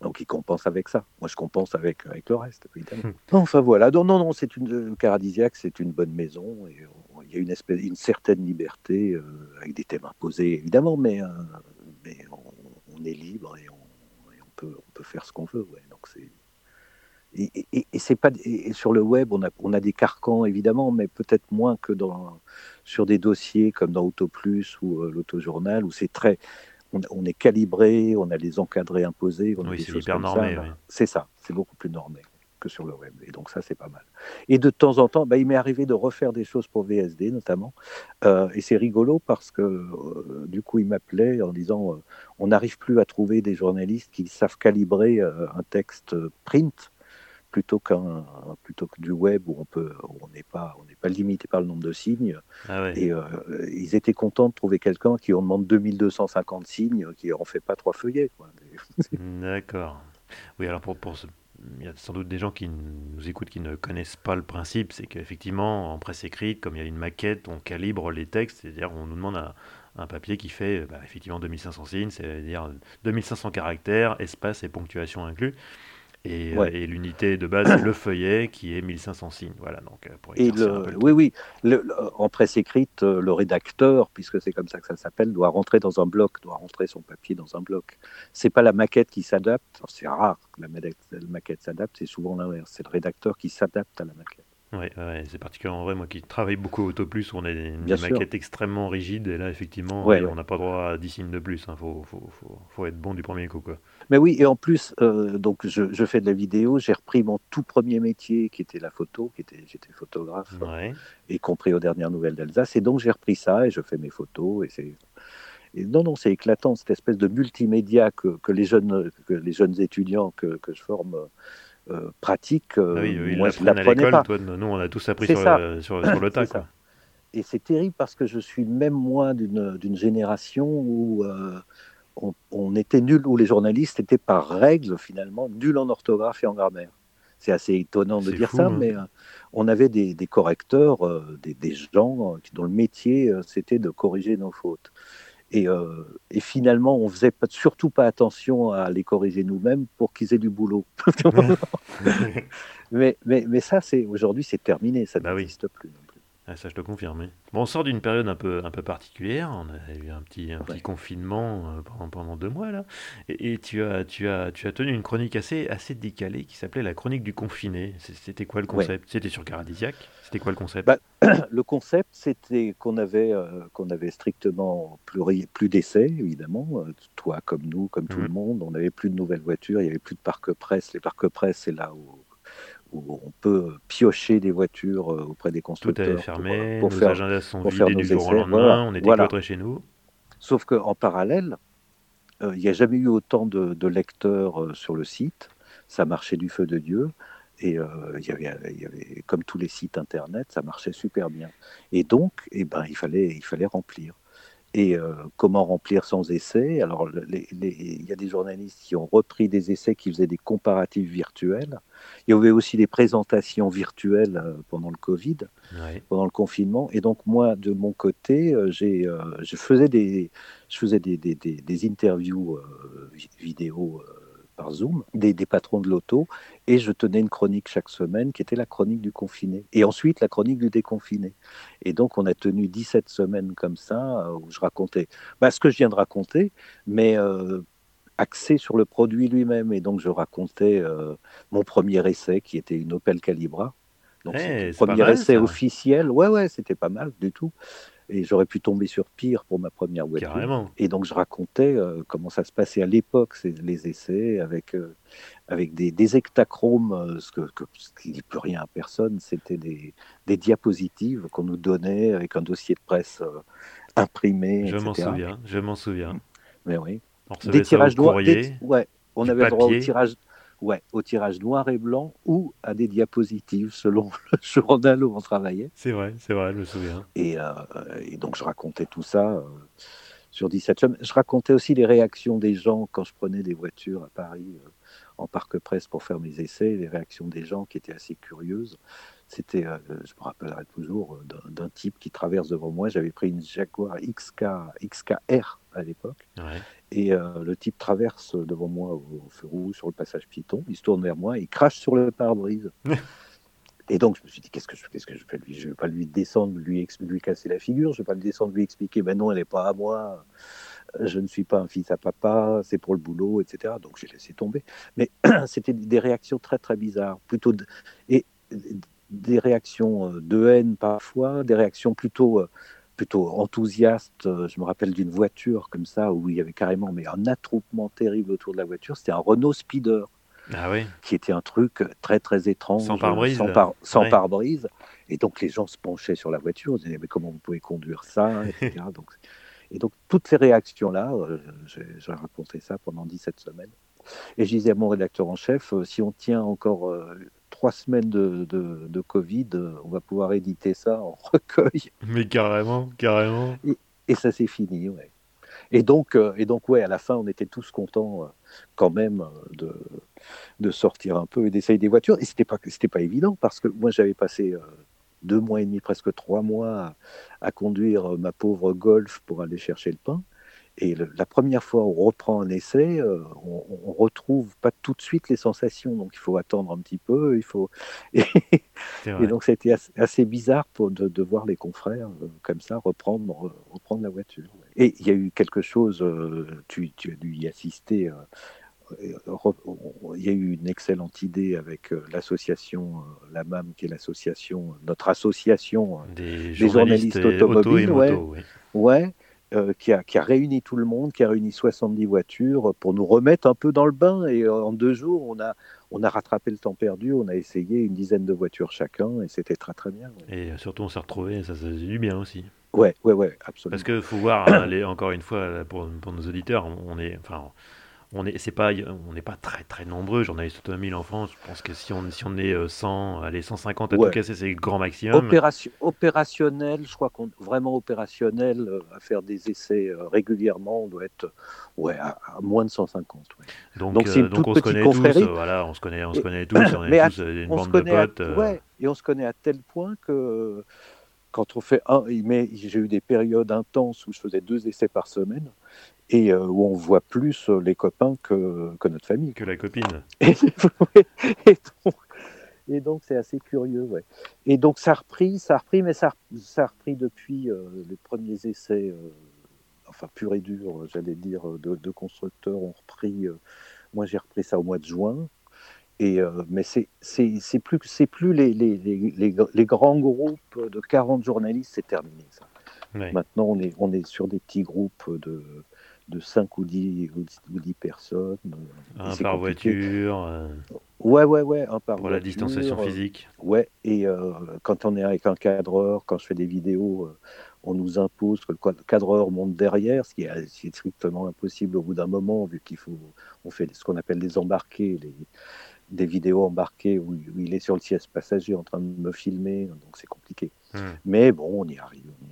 Donc il compense avec ça. Moi je compense avec, avec le reste, évidemment. Hmm. enfin voilà, non, non, non, c'est une Caradisiaque, c'est une bonne maison et il y a une espèce, une certaine liberté euh, avec des thèmes imposés évidemment, mais, euh, mais on, est libre et on, on, peut, on peut faire ce qu'on veut. Ouais. Donc c'est et, et, et c'est pas et sur le web on a on a des carcans évidemment, mais peut-être moins que dans sur des dossiers comme dans Autoplus ou euh, l'Autojournal où c'est très on, est calibré, on a les encadrés imposés. oui, c'est hyper normé. C'est ça, c'est beaucoup plus normé que sur le web. Et donc ça, c'est pas mal. Et de temps en temps, bah, il m'est arrivé de refaire des choses pour VSD notamment. Euh, et c'est rigolo parce que euh, du coup, il m'appelait en disant, euh, on n'arrive plus à trouver des journalistes qui savent calibrer un texte print plutôt qu'un plutôt que du web où on peut on n'est pas on n'est pas limité par le nombre de signes. Ah et euh, ils étaient contents de trouver quelqu'un qui en demande 2250 signes qui en fait pas trois feuillets d'accord. Oui alors pour, pour il y a sans doute des gens qui nous écoutent qui ne connaissent pas le principe. C'est qu'effectivement en presse écrite comme il y a une maquette on calibre les textes. C'est-à-dire on nous demande un, un papier qui fait bah, effectivement 2500 signes c'est-à-dire 2500 caractères espace et ponctuation inclus euh, et, l'unité de base, c'est le feuillet qui est 1500 signes. Voilà, donc, euh, pour et le, oui, oui. en presse écrite, euh, le rédacteur, puisque c'est comme ça que ça s'appelle, doit rentrer dans un bloc, doit rentrer son papier dans un bloc. C'est pas la maquette qui s'adapte. C'est rare que la maquette s'adapte, c'est souvent l'inverse. C'est le rédacteur qui s'adapte à la maquette. Oui, ouais, c'est particulièrement vrai. Moi qui travaille beaucoup au Plus, on a une maquette extrêmement rigide et là, effectivement, on n'a pas droit à 10 signes de plus. Il hein. faut, faut, faut, faut, être bon du premier coup. Quoi. Mais oui, et en plus, euh, donc je, je, fais de la vidéo. J'ai repris mon tout premier métier qui était la photo, qui était j'étais photographe, y compris aux dernières nouvelles d'Alsace. Et donc j'ai repris ça et je fais mes photos. Et c'est et non, non, c'est éclatant cette espèce de multimédia que, que, les jeunes que les jeunes étudiants que, que je forme euh, pratique. Euh, ah oui, moi, je à l'école. Toi, nous, on a tous appris sur, sur, sur, le tas. Quoi. Et c'est terrible parce que je suis même moi d'une génération où euh, on, était nul, où les journalistes étaient par règle finalement nuls en orthographe et en grammaire. C'est assez étonnant de dire ça, hein. mais on avait des, des correcteurs, des, des, gens dont le métier c'était de corriger nos fautes. Euh, et, finalement, on faisait pas, surtout pas attention à les corriger nous-mêmes pour qu'ils aient du boulot. mais, mais, mais, ça, c'est aujourd'hui, c'est terminé, ça bah n'existe plus. Ah, ça, je te confirme. Bon, on sort d'une période un peu, un peu particulière. On a eu un petit, un petit confinement euh, pendant, pendant deux mois là, et, tu as, tu as, tu as tenu une chronique assez, assez décalée qui s'appelait la chronique du confiné. C'était quoi le concept? C'était sur Caradisiac? C'était quoi le concept? Bah, Le concept, c'était qu'on avait, euh, qu'on avait strictement plus, plus d'essais, évidemment. Euh, toi, comme nous, comme tout le mmh. monde, on n'avait plus de nouvelles voitures. Il y avait plus de parcs presse. Les parcs presse, c'est là où où on peut piocher des voitures euh, auprès des constructeurs. Tout est fermé, pour, nos faire, agendas sont du jour au lendemain, on est voilà. chez nous. Sauf qu'en parallèle, euh, il n'y a jamais eu autant de, lecteurs euh, sur le site, ça marchait du feu de Dieu, et il, y avait, il y avait, comme tous les sites internet, ça marchait super bien. Et donc, eh ben, il, fallait, il fallait remplir. Et euh, comment remplir sans essai. Alors, il y a des journalistes qui ont repris des essais qui faisaient des comparatifs virtuels. Il y avait aussi des présentations virtuelles euh, pendant le Covid, pendant le confinement. Et donc, moi, de mon côté, euh, je faisais des, je faisais des, des, des interviews vidéo par Zoom des, des patrons de l'auto et je tenais une chronique chaque semaine qui était la chronique du confiné et ensuite la chronique du déconfiné. Et donc on a tenu 17 semaines comme ça euh, où je racontais bah, ce que je viens de raconter, mais euh, axé sur le produit lui-même. Et donc je racontais euh, mon premier essai qui était une Opel Calibra. Donc, hey, eh, premier essai officiel. Ouais, ouais, c'était pas mal du tout et j'aurais pu tomber sur pire pour ma première voiture. Et donc je racontais euh, comment ça se passait à l'époque, les essais, avec, euh, avec des, des hectachromes, euh, ce, que, qui ne dit plus rien à personne, c'était des, des diapositives qu'on nous donnait avec un dossier de presse imprimé. Je m'en souviens, je m'en souviens. Mais oui. des tirages noirs. Ouais, on avait le droit au tirage Ouais, au tirage noir et blanc ou à des diapositives selon le journal où on travaillait. C'est vrai, c'est vrai, je me souviens. Et, euh, donc je racontais tout ça euh, sur 17 semaines. Je racontais aussi les réactions des gens quand je prenais des voitures à Paris euh, en parc presse pour faire mes essais, les réactions des gens qui étaient assez curieuses. C'était, je me rappellerai toujours, d'un type qui traverse devant moi. J'avais pris une Jaguar XK, XKR à l'époque. Ouais. Et euh, le type traverse devant moi au, feu rouge sur le passage piéton. Il se tourne vers moi, il crache sur le pare-brise. et donc je me suis dit qu'est-ce que je, qu'est-ce que je fais lui? Je ne vais pas lui descendre, lui, lui casser la figure. Je ne vais pas le descendre, lui expliquer ben non, elle n'est pas à moi. Je ne suis pas un fils à papa, c'est pour le boulot, etc. Donc j'ai laissé tomber. Mais c'était des réactions très très bizarres, plutôt et des réactions euh, de haine parfois, des réactions plutôt euh, plutôt enthousiaste. Euh, je me rappelle d'une voiture comme ça où il y avait carrément mais un attroupement terrible autour de la voiture. C'était un Renault Speeder. Ah oui. Qui était un truc très très étrange. Sans pare-brise. Sans, pare-brise. Et donc les gens se penchaient sur la voiture. Ils disaient mais comment vous pouvez conduire ça donc, Et donc toutes ces réactions-là, euh, j'ai raconté ça pendant 17 semaines. Et je disais à mon rédacteur en chef, euh, si on tient encore trois semaines de, de, Covid, on va pouvoir éditer ça en recueil. Mais carrément, carrément. Et, ça c'est fini, ouais. Et donc, euh, et donc, ouais, à la fin, on était tous contents euh, quand même euh, de, de sortir un peu et d'essayer des voitures. Et c'était pas, c'était pas évident parce que moi, j'avais passé deux mois et demi, presque trois mois à conduire ma pauvre Golf pour aller chercher le pain. Et la première fois où on reprend un essai, euh, on, on, retrouve pas tout de suite les sensations, donc il faut attendre un petit peu. Il faut et, donc c'était assez, assez, bizarre pour de, de, voir les confrères euh, comme ça reprendre reprendre la voiture. Et il y a eu quelque chose, euh, tu, tu, as dû y assister. il y a eu une excellente idée avec l'association, la MAM, qui est l'association, notre association des, journalistes, automobiles. ouais, ouais euh, qui, a, réuni tout le monde, qui a réuni 70 voitures pour nous remettre un peu dans le bain. Et euh, en deux jours, on a, on a rattrapé le temps perdu, on a essayé une dizaine de voitures chacun et c'était très très bien. Et surtout, on s'est retrouvés, ça, ça faisait du bien aussi. Ouais, ouais, ouais, absolument. Parce qu'il faut voir, hein, encore une fois, pour, pour, nos auditeurs, on est, enfin, on n'est pas, on pas très très nombreux journalistes automobiles en France. Je pense que si on, si on est 100, euh, allez 150 à tout casser, c'est le grand maximum. Opération, opérationnel, je crois qu'on vraiment opérationnel euh, à faire des essais euh, régulièrement, on doit être ouais, à, moins de 150. Donc, donc, donc on se connaît tous, voilà, on se connaît, on se connaît tous, on est tous une bande de potes. ouais, et on se connaît à tel point que quand on fait un, j'ai eu des périodes intenses où je faisais deux essais par semaine et euh, où on voit plus euh, les copains que, que notre famille. Que la copine. Et, donc, c'est assez curieux, ouais. Et donc ça a repris, ça a repris, mais ça, ça a repris depuis euh, les premiers essais, enfin pur et dur, j'allais dire, de, constructeurs ont repris. moi, j'ai repris ça au mois de juin. Et, mais c'est c'est plus, plus les, les, les, les, grands groupes de 40 journalistes, c'est terminé ça. Maintenant, on est, on est sur des petits groupes de, de 5 ou 10, ou 10 personnes. Un par voiture euh, Ouais, ouais, ouais, un par Pour la distanciation physique Ouais, et euh, quand on est avec un cadreur, quand je fais des vidéos, euh, on nous impose que le cadreur monte derrière, ce qui est, strictement impossible au bout d'un moment, vu qu'il faut, on fait ce qu'on appelle des embarqués, les, des vidéos embarquées où, il est sur le siège passager en train de me filmer, donc c'est compliqué. Hmm. Mais bon, on y arrive, on y arrive.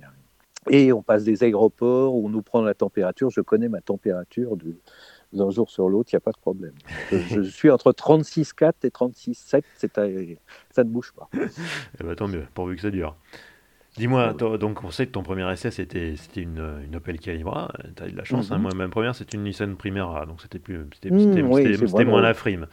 Et on passe des aéroports où on nous prend la température. Je connais ma température d'un jour sur l'autre, il n'y a pas de problème. Je, suis entre 36,4 et 36,7, ça ne bouge pas. Eh ben, tant mieux, pourvu que ça dure. Dis-moi, donc on sait que ton premier essai c'était une, une Opel Calibra, tu as eu de la chance, hein. mhm. moi ma première c'était une Nissan Primera, donc c'était plus c'était mmh, moins la frime.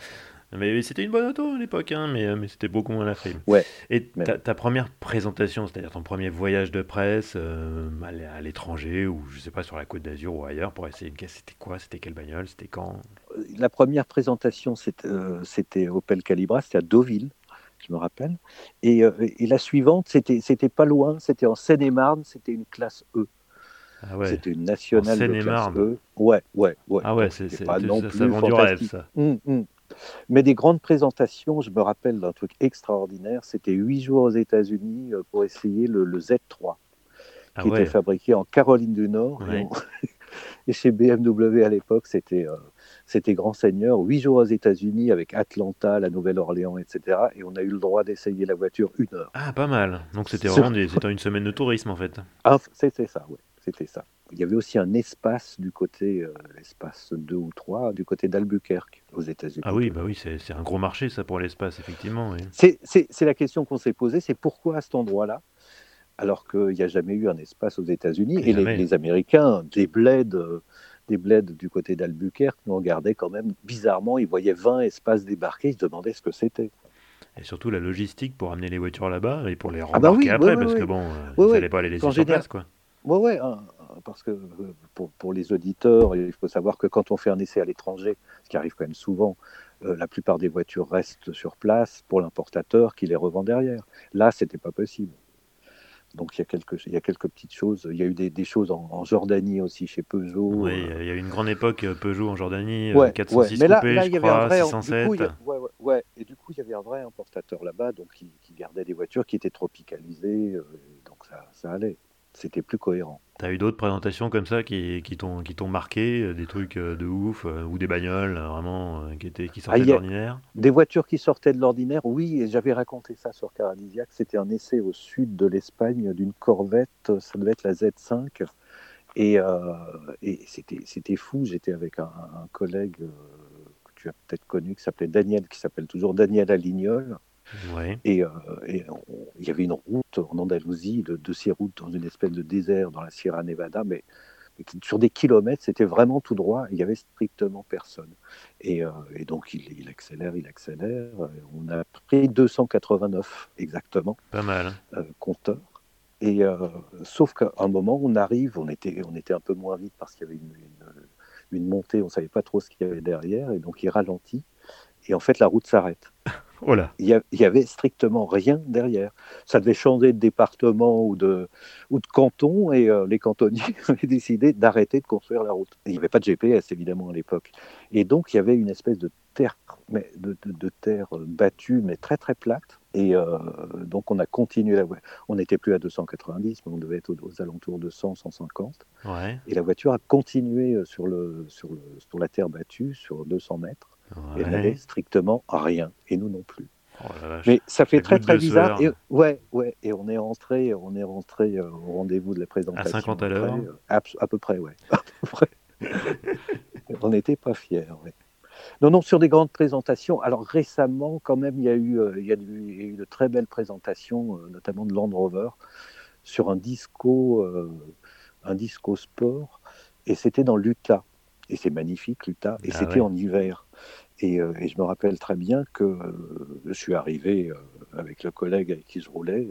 Mais c'était une bonne auto à l'époque, hein, mais, mais c'était beaucoup moins la frime. Ouais. Et ta, première présentation, c'est-à-dire ton premier voyage de presse euh, à l'étranger ou je sais pas sur la Côte d'Azur ou ailleurs pour essayer une caisse, c'était quoi C'était quelle bagnole C'était quand? La première présentation, euh, c'était Opel Calibra, c'était à Deauville je me rappelle. Et, euh, et la suivante, c'était, pas loin, c'était en Seine-et-Marne, c'était une classe E. Ah ouais. C'était une nationale de classe E. Ouais, ouais, ouais. Ah ouais, c'est, pas non ça, plus ça du rêve, ça. Hum, hum. Mais des grandes présentations, je me rappelle d'un truc extraordinaire, c'était huit jours aux États-Unis euh, pour essayer le, le Z3, ah qui était fabriqué en Caroline du Nord. Et, chez BMW à l'époque, c'était euh, c'était Grand Seigneur, huit jours aux États-Unis avec Atlanta, la Nouvelle-Orléans, etc. Et on a eu le droit d'essayer la voiture une heure. Ah, pas mal. Donc c'était vraiment une semaine de tourisme en fait. Ah, c'était ça, oui. C'était ça. Il y avait aussi un espace du côté, euh, l'espace 2 ou 3, du côté d'Albuquerque, aux États-Unis. Ah oui, bah oui c'est un gros marché ça pour l'espace, effectivement. C'est la question qu'on s'est posée, c'est pourquoi à cet endroit-là alors qu'il n'y a jamais eu un espace aux États-Unis? Et, les, Américains, des bleds, euh, des bleds du côté d'Albuquerque nous regardaient quand même bizarrement. Ils voyaient 20 espaces débarqués, ils se demandaient ce que c'était. Et surtout la logistique pour amener les voitures là-bas et pour les ah bah rembarquer après, parce que bon, vous euh, n'allez pas les laisser sur place, quoi. Ouais, ouais, parce que euh, pour, pour, les auditeurs, il faut savoir que quand on fait un essai à l'étranger, ce qui arrive quand même souvent, euh, la plupart des voitures restent sur place pour l'importateur qui les revend derrière. Là, c'était pas possible. Donc il y, a quelques, il y a quelques petites choses. Il y a eu des, des choses en, Jordanie aussi chez Peugeot. Oui, il y a eu une grande époque euh, Peugeot en Jordanie, ouais, 406 ouais. Mais là, là, je crois, vrai, 607. Du coup, ouais, ouais, et du coup, il y avait un vrai importateur là-bas donc qui, qui, gardait des voitures qui étaient tropicalisées, donc ça, ça allait c'était plus cohérent. T'as eu d'autres présentations comme ça qui, qui t'ont marqué, euh, des trucs euh, de ouf, euh, ou des bagnoles vraiment qui, étaient, qui sortaient ah, de l'ordinaire? Des voitures qui sortaient de l'ordinaire, oui, et j'avais raconté ça sur Caradisiac. C'était un essai au sud de l'Espagne d'une Corvette, ça devait être la Z5. Et, et c'était fou, j'étais avec un, collègue que tu as peut-être connu qui s'appelait Daniel, qui s'appelle toujours Daniel Alignol. Et, euh, il y avait une route en Andalousie, de, ces routes dans une espèce de désert dans la Sierra Nevada, mais, sur des kilomètres, c'était vraiment tout droit, il n'y avait strictement personne. Et, euh, donc il, accélère, il accélère. On a pris 289 exactement. Pas mal. Hein. Euh, compteur. Et sauf qu'à un moment, on arrive, on était, on était un peu moins vite parce qu'il y avait une, une, une montée, on ne savait pas trop ce qu'il y avait derrière, et donc il ralentit. Et en fait, la route s'arrête. Il y, avait strictement rien derrière. Ça devait changer de département ou de, ou de canton et euh, les cantonniers avaient décidé d'arrêter de construire la route. il n'y avait pas de GPS évidemment à l'époque. Et donc il y avait une espèce de terre, mais de, terre battue mais très très plate. Et euh, donc on a continué la voiture. On n'était plus à 290, mais on devait être aux, alentours de 100, 150. Et la voiture a continué euh, sur, le, sur, le, sur la terre battue, sur 200 mètres. Et elle n'avait strictement rien, et nous non plus. Oh Mais ça fait très très bizarre. Et, ouais, ouais. Et on est rentré, on est rentré euh, au rendez-vous de la présentation. À 50 à l'heure. Euh, à, peu près, ouais. on n'était pas fiers. Ouais. Non, non, sur des grandes présentations. Alors récemment, quand même, il y a eu, euh, il y a eu, de très belles présentations, notamment de Land Rover, sur un disco, un disco sport, et c'était dans l'Utah. Et c'est magnifique, l'Utah. Et ah c'était en hiver. Euh, et, je me rappelle très bien que euh, je suis arrivé euh, avec le collègue avec qui je roulais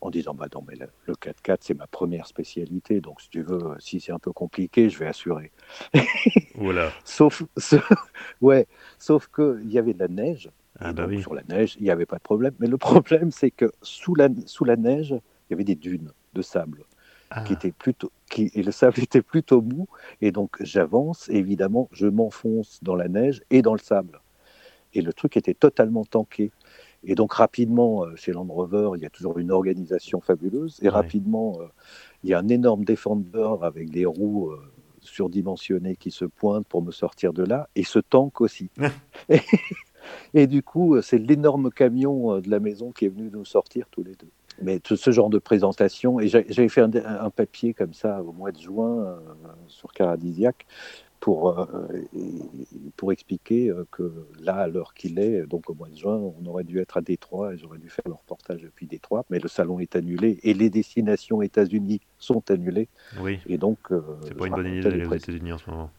en disant bah non mais le, 4x4 c'est ma première spécialité. Donc si tu veux si c'est un peu compliqué je vais assurer. Voilà sauf ouais. Sauf que il y avait de la neige. Ah bah sur la neige il n'y avait pas de problème. Mais le problème c'est que sous la sous la neige il y avait des dunes de sable qui ah. était plutôt, qui, et le sable était plutôt mou, et donc j'avance, évidemment, je m'enfonce dans la neige et dans le sable. Et le truc était totalement tanké. Et donc rapidement, euh, chez Land Rover, il y a toujours une organisation fabuleuse, et rapidement, euh, il y a un énorme défendeur avec des roues euh, surdimensionnées qui se pointent pour me sortir de là, et ce tank aussi. et, du coup, c'est l'énorme camion de la maison qui est venu nous sortir tous les deux. Mais tout ce genre de présentation, et j'avais fait un, papier comme ça au mois de juin euh, sur Caradisiac pour, euh, pour expliquer euh, que là, à l'heure qu'il est, donc au mois de juin, on aurait dû être à Détroit et j'aurais dû faire le reportage depuis Détroit, mais le salon est annulé et les destinations États-Unis sont annulées. Oui. Et donc. C'est pas une bonne idée d'aller aux États-Unis en ce moment.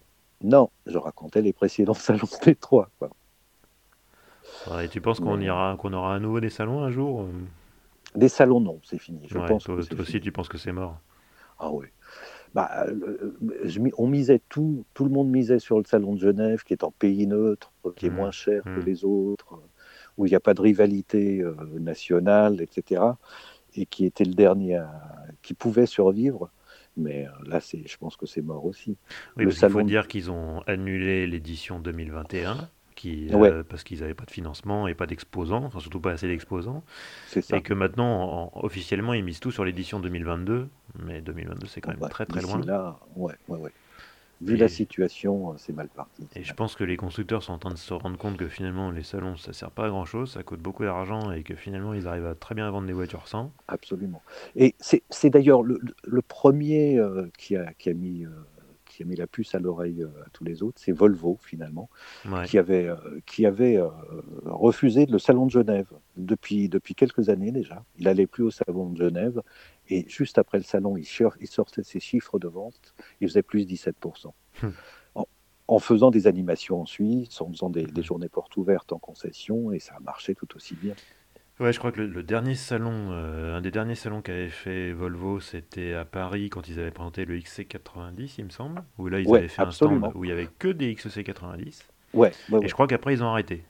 Non, je racontais les précédents salons de Détroit. Quoi. et tu penses qu'on ira, qu'on aura à nouveau des salons un jour des salons, non, c'est fini. Je pense toi, aussi, tu penses que c'est mort Ah oui. Bah, euh, on misait tout, tout le monde misait sur le salon de Genève, qui est en pays neutre, qui est mmh. moins cher que mmh. les autres, où il n'y a pas de rivalité euh, nationale, etc. Et qui était le dernier qui pouvait survivre. Mais euh, là, c'est, je pense que c'est mort aussi. Oui, le salon... Il faut dire qu'ils ont annulé l'édition 2021 euh, parce qu'ils n'avaient pas de financement et pas d'exposants, enfin surtout pas assez d'exposants. Et que maintenant, officiellement, ils misent tout sur l'édition 2022, mais 2022 c'est quand même très très loin. Là, ouais, ouais, ouais. Vu la situation, euh, c'est mal parti. Et je pense que les constructeurs sont en train de se rendre compte que finalement les salons ça sert pas à grand chose, ça coûte beaucoup d'argent et que finalement ils arrivent à très bien vendre des voitures sans. Absolument. Et c'est d'ailleurs le, premier euh, qui, a, qui a mis qui a mis la puce à l'oreille euh, à tous les autres, c'est Volvo finalement, qui avait, euh, qui avait euh, refusé le salon de Genève depuis, depuis quelques années déjà. Il n'allait plus au salon de Genève et juste après le salon, il, il sortait ses chiffres de vente, il faisait plus 17%. Hum. En, faisant des animations en Suisse, en faisant des, des journées portes ouvertes en concession, et ça a marché tout aussi bien. Ouais, je crois que le, dernier salon, euh, un des derniers salons qu'avait fait Volvo, c'était à Paris quand ils avaient présenté le XC90, il me semble. Où là, ils avaient fait un stand où il y avait que des XC90. Ouais, et je crois qu'après, ils ont arrêté.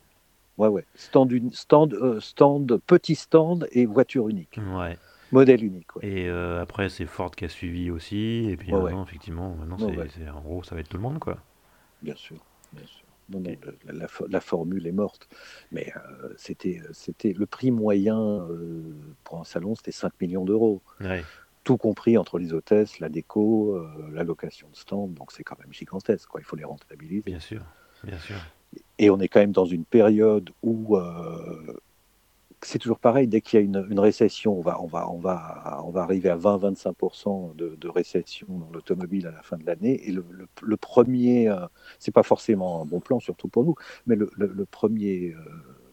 Ouais, ouais. Stand, stand, euh, stand, petit stand et voiture unique. Ouais. Modèle unique. Ouais. Et euh, après, c'est Ford qui a suivi aussi. Et puis maintenant, effectivement, maintenant, c'est, en gros, ça va être tout le monde, quoi. Bien sûr, bien sûr. Non, non, la, formule est morte. Mais euh, c'était, c'était le prix moyen euh, pour un salon, c'était 5 millions d'euros. Tout compris entre les hôtesses, la déco, euh, la location de stand. Donc c'est quand même gigantesque. Quoi. Il faut les rentabiliser. Bien sûr, bien sûr. Et on est quand même dans une période où c'est toujours pareil, dès qu'il y a une, récession, on va, on, va, on, va, on va arriver à 20-25% de, récession dans l'automobile à la fin de l'année. Et le, premier, euh, c'est pas forcément un bon plan, surtout pour nous, mais le, premier, euh,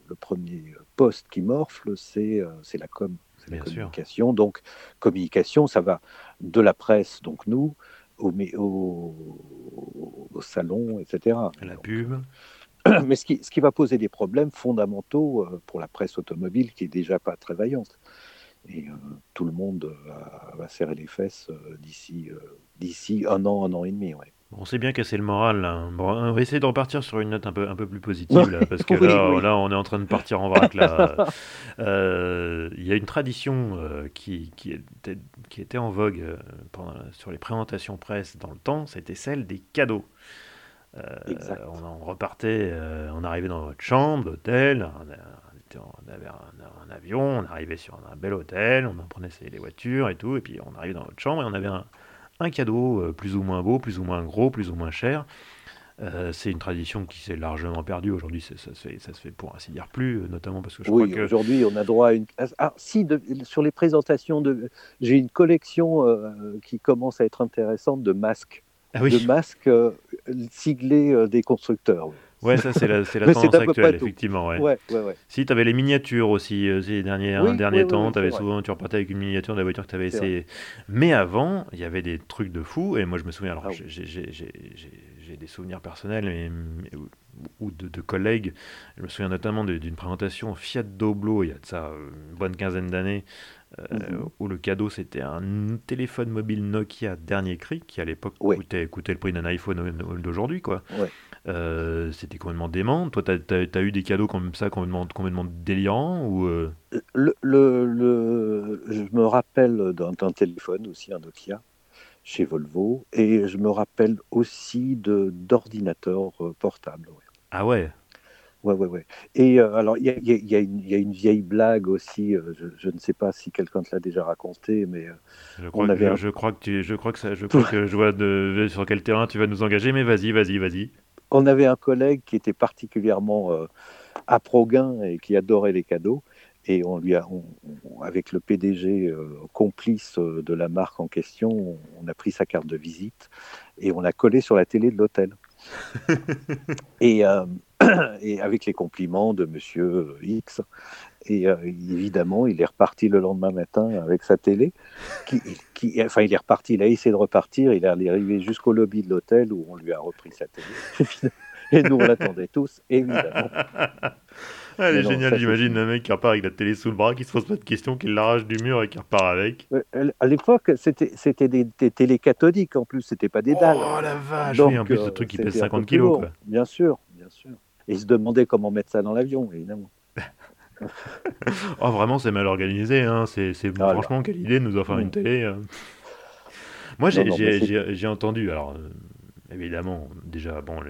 le premier poste qui morfle, c'est euh, la com, la communication. Donc, communication, ça va de la presse, donc nous, au, au, au salon, etc. La pub. Mais ce qui, ce qui, va poser des problèmes fondamentaux euh, pour la presse automobile qui est déjà pas très vaillante. Et euh, tout le monde va, serrer les fesses euh, d'ici d'ici un an, un an et demi. Ouais. On sait bien casser le moral. Là. Bon, on va essayer de repartir sur une note un peu, un peu plus positive, là, parce que là, là, on est en train de partir en vrac. Il y a une tradition qui, qui, était, qui, était, en vogue pendant, sur les présentations presse dans le temps, c'était celle des cadeaux. Euh, on, repartait, euh, on arrivait dans votre chambre d'hôtel, on, avait un, avion, on arrivait sur un, bel hôtel, on en prenait les voitures et tout, et puis on arrivait dans votre chambre et on avait un, cadeau euh, plus ou moins beau, plus ou moins gros, plus ou moins cher. c'est une tradition qui s'est largement perdue. Aujourd'hui, ça, ça, se fait, ça se fait pour ainsi dire plus, notamment parce que je oui, crois que... aujourd'hui, on a droit à une... Ah, si, sur les présentations, de... j'ai une collection qui commence à être intéressante de masques ah de masques euh, siglés euh, des constructeurs. Ouais, ça c'est la, la tendance actuelle, effectivement. Ouais. si tu avais les miniatures aussi, euh, ces derniers, derniers temps, avais souvent, tu repartais avec une miniature de la voiture que tu avais essayé. Mais avant, il y avait des trucs de fou, et moi je me souviens, alors ah j'ai des souvenirs personnels ou de, de, collègues. Je me souviens notamment d'une présentation Fiat Doblo il y a de ça une bonne quinzaine d'années, euh, mhm. où le cadeau c'était un téléphone mobile Nokia dernier cri qui à l'époque coûtait, le prix d'un iPhone d'aujourd'hui quoi. Euh, c'était complètement dément. Toi, tu as, eu des cadeaux comme ça complètement, complètement délirants ou euh? le, le, Je me rappelle d'un téléphone aussi, un Nokia, chez Volvo, et je me rappelle aussi d'ordinateurs portables. Ah ouais? Ouais, ouais, ouais. Et euh, alors, il y a, y, a y a, une vieille blague aussi, euh, je, je, ne sais pas si quelqu'un te l'a déjà raconté, mais. Euh, je, crois que, je, crois que tu, je crois que ça, je crois que je vois de, sur quel terrain tu vas nous engager, mais vas-y, vas-y, vas-y. On avait un collègue qui était particulièrement à Proguin et qui adorait les cadeaux. Et on lui a, avec le PDG complice de la marque en question, on, a pris sa carte de visite et on l'a collé sur la télé de l'hôtel. et, et avec les compliments de Monsieur X. Et euh, évidemment, il est reparti le lendemain matin avec sa télé. Qui, enfin, il est reparti, il a essayé de repartir, il est arrivé jusqu'au lobby de l'hôtel où on lui a repris sa télé. et nous, on l'attendait tous, évidemment. Elle est géniale, j'imagine, le mec qui repart avec la télé sous le bras, qui se pose pas de questions, qui l'arrache du mur et qui repart avec. À l'époque, c'était des, des, télés cathodiques en plus, c'était pas des dalles. Oh la vache, Donc, oui, en plus, ce truc qui pèse 50 kilos. Quoi. Bien sûr, bien sûr. Et se demandait comment mettre ça dans l'avion, évidemment. oh, vraiment, c'est mal organisé. Hein. C'est, ah, franchement, quelle idée de nous offrir une télé. Euh. Moi, j'ai, entendu, alors, euh, évidemment, déjà, bon,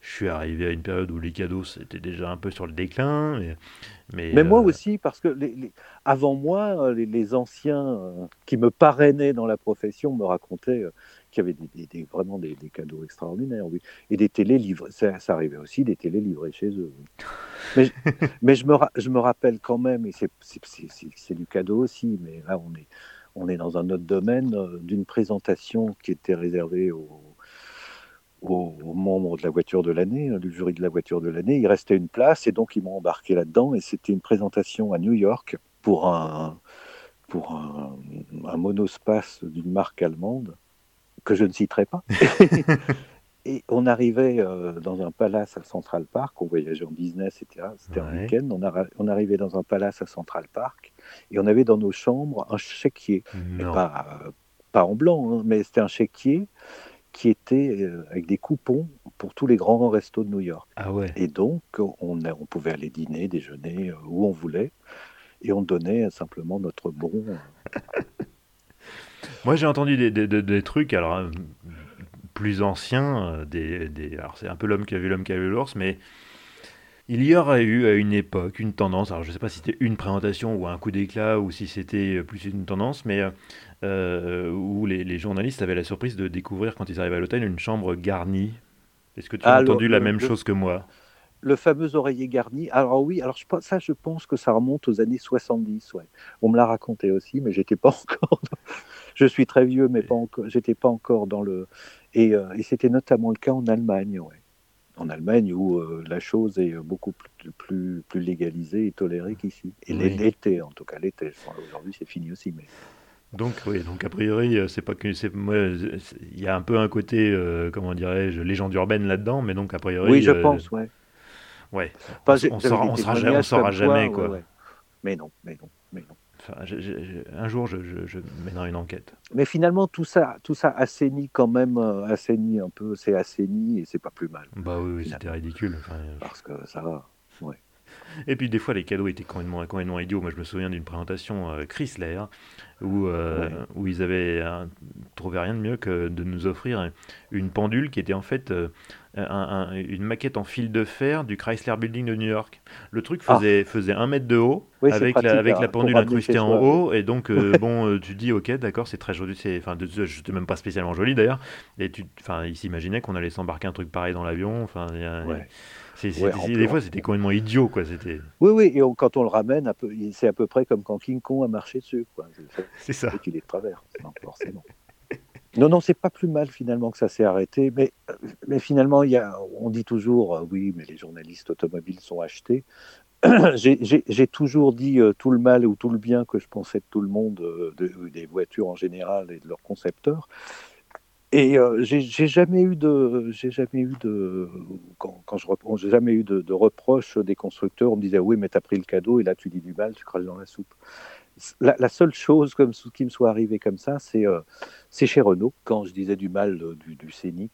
je suis arrivé à une période où les cadeaux, c'était déjà un peu sur le déclin. Mais, mais, moi euh, aussi, parce que les, avant moi, les, anciens qui me parrainaient dans la profession me racontaient qu'il y avait des, vraiment des, cadeaux extraordinaires, oui. Et des télés livrées, ça, arrivait aussi, des télés livrées chez eux. Mais, mais je, me, je me rappelle quand même, et c'est du cadeau aussi, mais là on est, on est dans un autre domaine, euh, d'une présentation qui était réservée aux, aux, membres de la voiture de l'année, du jury de la voiture de l'année. Il restait une place et donc ils m'ont embarqué là-dedans et c'était une présentation à New York pour un, pour un, un monospace d'une marque allemande que je ne citerai pas. et on arrivait euh, dans un palace à Central Park, on voyageait en business, etc. C'était un week-end. On, on, arrivait dans un palace à Central Park et on avait dans nos chambres un chéquier. Pas, pas, en blanc, hein, mais c'était un chéquier qui était euh, avec des coupons pour tous les grands restos de New York. Ah ouais. Et donc, on, on pouvait aller dîner, déjeuner, euh, où on voulait. Et on donnait simplement notre bon. Moi, j'ai entendu des, des, trucs, alors euh, plus anciens, euh, des, c'est un peu l'homme qui a vu l'homme qui a vu l'ours, mais il y aurait eu à une époque une tendance, alors je ne sais pas si c'était une présentation ou un coup d'éclat ou si c'était plus une tendance, mais euh, où les, les, journalistes avaient la surprise de découvrir quand ils arrivaient à l'hôtel une chambre garnie. Est-ce que tu as entendu la même chose que moi? Le fameux oreiller garni. Alors oui, alors je, ça, je pense que ça remonte aux années 70. Ouais. On me l'a raconté aussi, mais j'étais pas encore. Je suis très vieux, mais pas encore. J'étais pas encore dans le. Et, euh, et c'était notamment le cas en Allemagne, ouais. En Allemagne, où euh, la chose est beaucoup plus, plus, plus légalisée et tolérée qu'ici. Et l'été, en tout cas, l'été. Aujourd'hui, c'est fini aussi, mais. Donc oui, donc a priori, euh, c'est pas que c'est il y a un peu un côté, comment dirais-je, légende urbaine là-dedans, mais donc a priori. Oui, je pense, ouais. Ouais. on, on, saura, on saura jamais, quoi. Mais non, mais non, un jour, je, je, mènerai une enquête. Mais finalement, tout ça, tout ça assainit quand même, euh, assainit un peu, c'est assaini et c'est pas plus mal. Bah oui, c'était ridicule. Parce que ça va, ouais. Et puis des fois, les cadeaux étaient complètement, complètement idiots. Moi, je me souviens d'une présentation euh, Chrysler où, euh, où ils avaient trouvé rien de mieux que de nous offrir une pendule qui était en fait une maquette en fil de fer du Chrysler Building de New York. Le truc ah. faisait, faisait un mètre de haut avec, la, avec la pendule incrustée en haut. Et donc, euh, bon, euh, tu dis, ok, d'accord, c'est très joli. Enfin, c'était même pas spécialement joli d'ailleurs. Et tu, ils s'imaginaient qu'on allait s'embarquer un truc pareil dans l'avion. Enfin, des fois, c'était complètement idiot, quoi. C'était. Oui, oui. Et quand on le ramène, c'est à peu près comme quand King Kong a marché dessus, C'est ça. qu'il est de travers, forcément. Non, non, c'est pas plus mal finalement que ça s'est arrêté. Mais, mais finalement, il y a, on dit toujours, euh, oui, mais les journalistes automobiles sont achetés. J'ai toujours dit euh, tout le mal ou tout le bien que je pensais de tout le monde, euh, des voitures en général et de leurs concepteurs. Et j'ai jamais eu de, j'ai jamais eu de, quand, quand je j'ai jamais eu de, de reproches des constructeurs. On me disait oui, mais t'as pris le cadeau et là tu dis du mal, tu craches dans la soupe la, seule chose comme, qui me soit arrivée comme ça, c'est euh, chez Renault, quand je disais du mal du, du Scénic,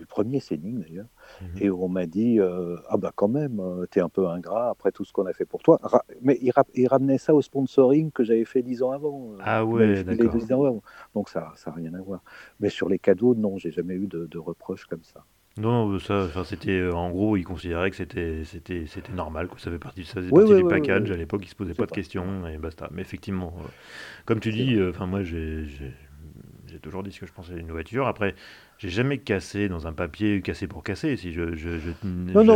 du premier Scénic d'ailleurs, mhm. et on m'a dit euh, Ah bah quand même, euh, t'es un peu ingrat après tout ce qu'on a fait pour toi. mais il, il, ramenait ça au sponsoring que j'avais fait dix ans avant. Ah ouais, d'accord. Donc ça n'a rien à voir. Mais sur les cadeaux, non, j'ai jamais eu de, de reproches comme ça. Non, ça, c'était euh, en gros, ils considéraient que c'était, c'était, c'était normal, que ça fait partie, ça faisait partie du package. à l'époque, ils se posaient pas de questions et basta. Mais effectivement, euh, comme tu dis, euh, enfin moi, j'ai toujours dit ce que je pensais d'une voiture. Après, j'ai jamais cassé dans un papier, cassé pour casser. Si je, je,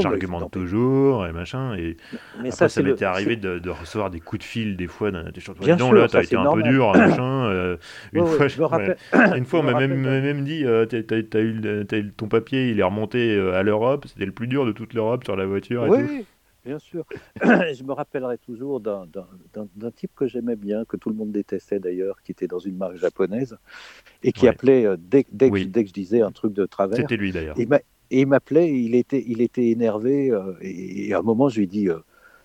j'argumente toujours et machin. Et mais ça, ça m'était arrivé de, de, recevoir des coups de fil des fois. Des choses. Bien sûr, là, t'as été un peu dur, machin. Euh, une, fois, je, rappelle, une fois, on m'a même, même, dit, euh, t'as, t'as, eu, t'as eu ton papier, il est remonté euh, à l'Europe. C'était le plus dur de toute l'Europe sur la voiture. Et oui. Tout bien sûr. je me rappellerai toujours d'un type que j'aimais bien, que tout le monde détestait d'ailleurs, qui était dans une marque japonaise et qui appelait, euh, dès, dès, que, dès, que, je disais un truc de travers. C'était lui d'ailleurs. Et il m'appelait, il était, il était énervé. Euh, et, à un moment, je lui ai dit euh,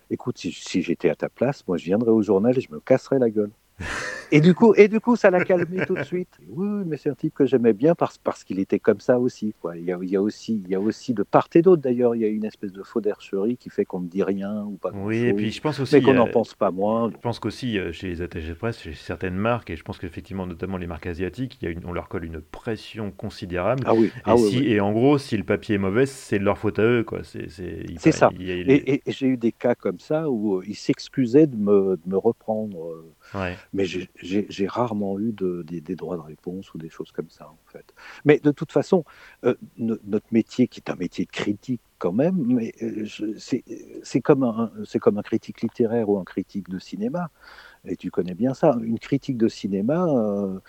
Écoute, si, si j'étais à ta place, moi je viendrais au journal et je me casserais la gueule. Et du coup, et du coup, ça l'a calmé tout de suite. Oui, mais c'est un type que j'aimais bien parce, parce qu'il était comme ça aussi. Quoi. Il, y a, il, y a aussi, il y a aussi de part et d'autre d'ailleurs, il y a une espèce de faux d'hercherie qui fait qu'on ne dit rien ou pas. Oui, et puis je pense aussi. Mais qu'on n'en pense pas moins. Je pense qu'aussi euh, chez les attachés de presse, chez certaines marques, et je pense qu'effectivement, notamment les marques asiatiques, il y a une, on leur colle une pression considérable. Ah oui. Et, ah si, oui, et en gros, si le papier est mauvais, c'est de leur faute à eux. C'est, c'est, ça. et, et j'ai eu des cas comme ça où ils s'excusaient de me, de me reprendre. Mais j'ai rarement eu de, des, droits de réponse ou des choses comme ça, en fait. Mais de toute façon, euh, notre métier, qui est un métier de critique quand même, mais euh, c'est comme, un, comme un critique littéraire ou un critique de cinéma. Et tu connais bien ça. Une critique de cinéma, euh,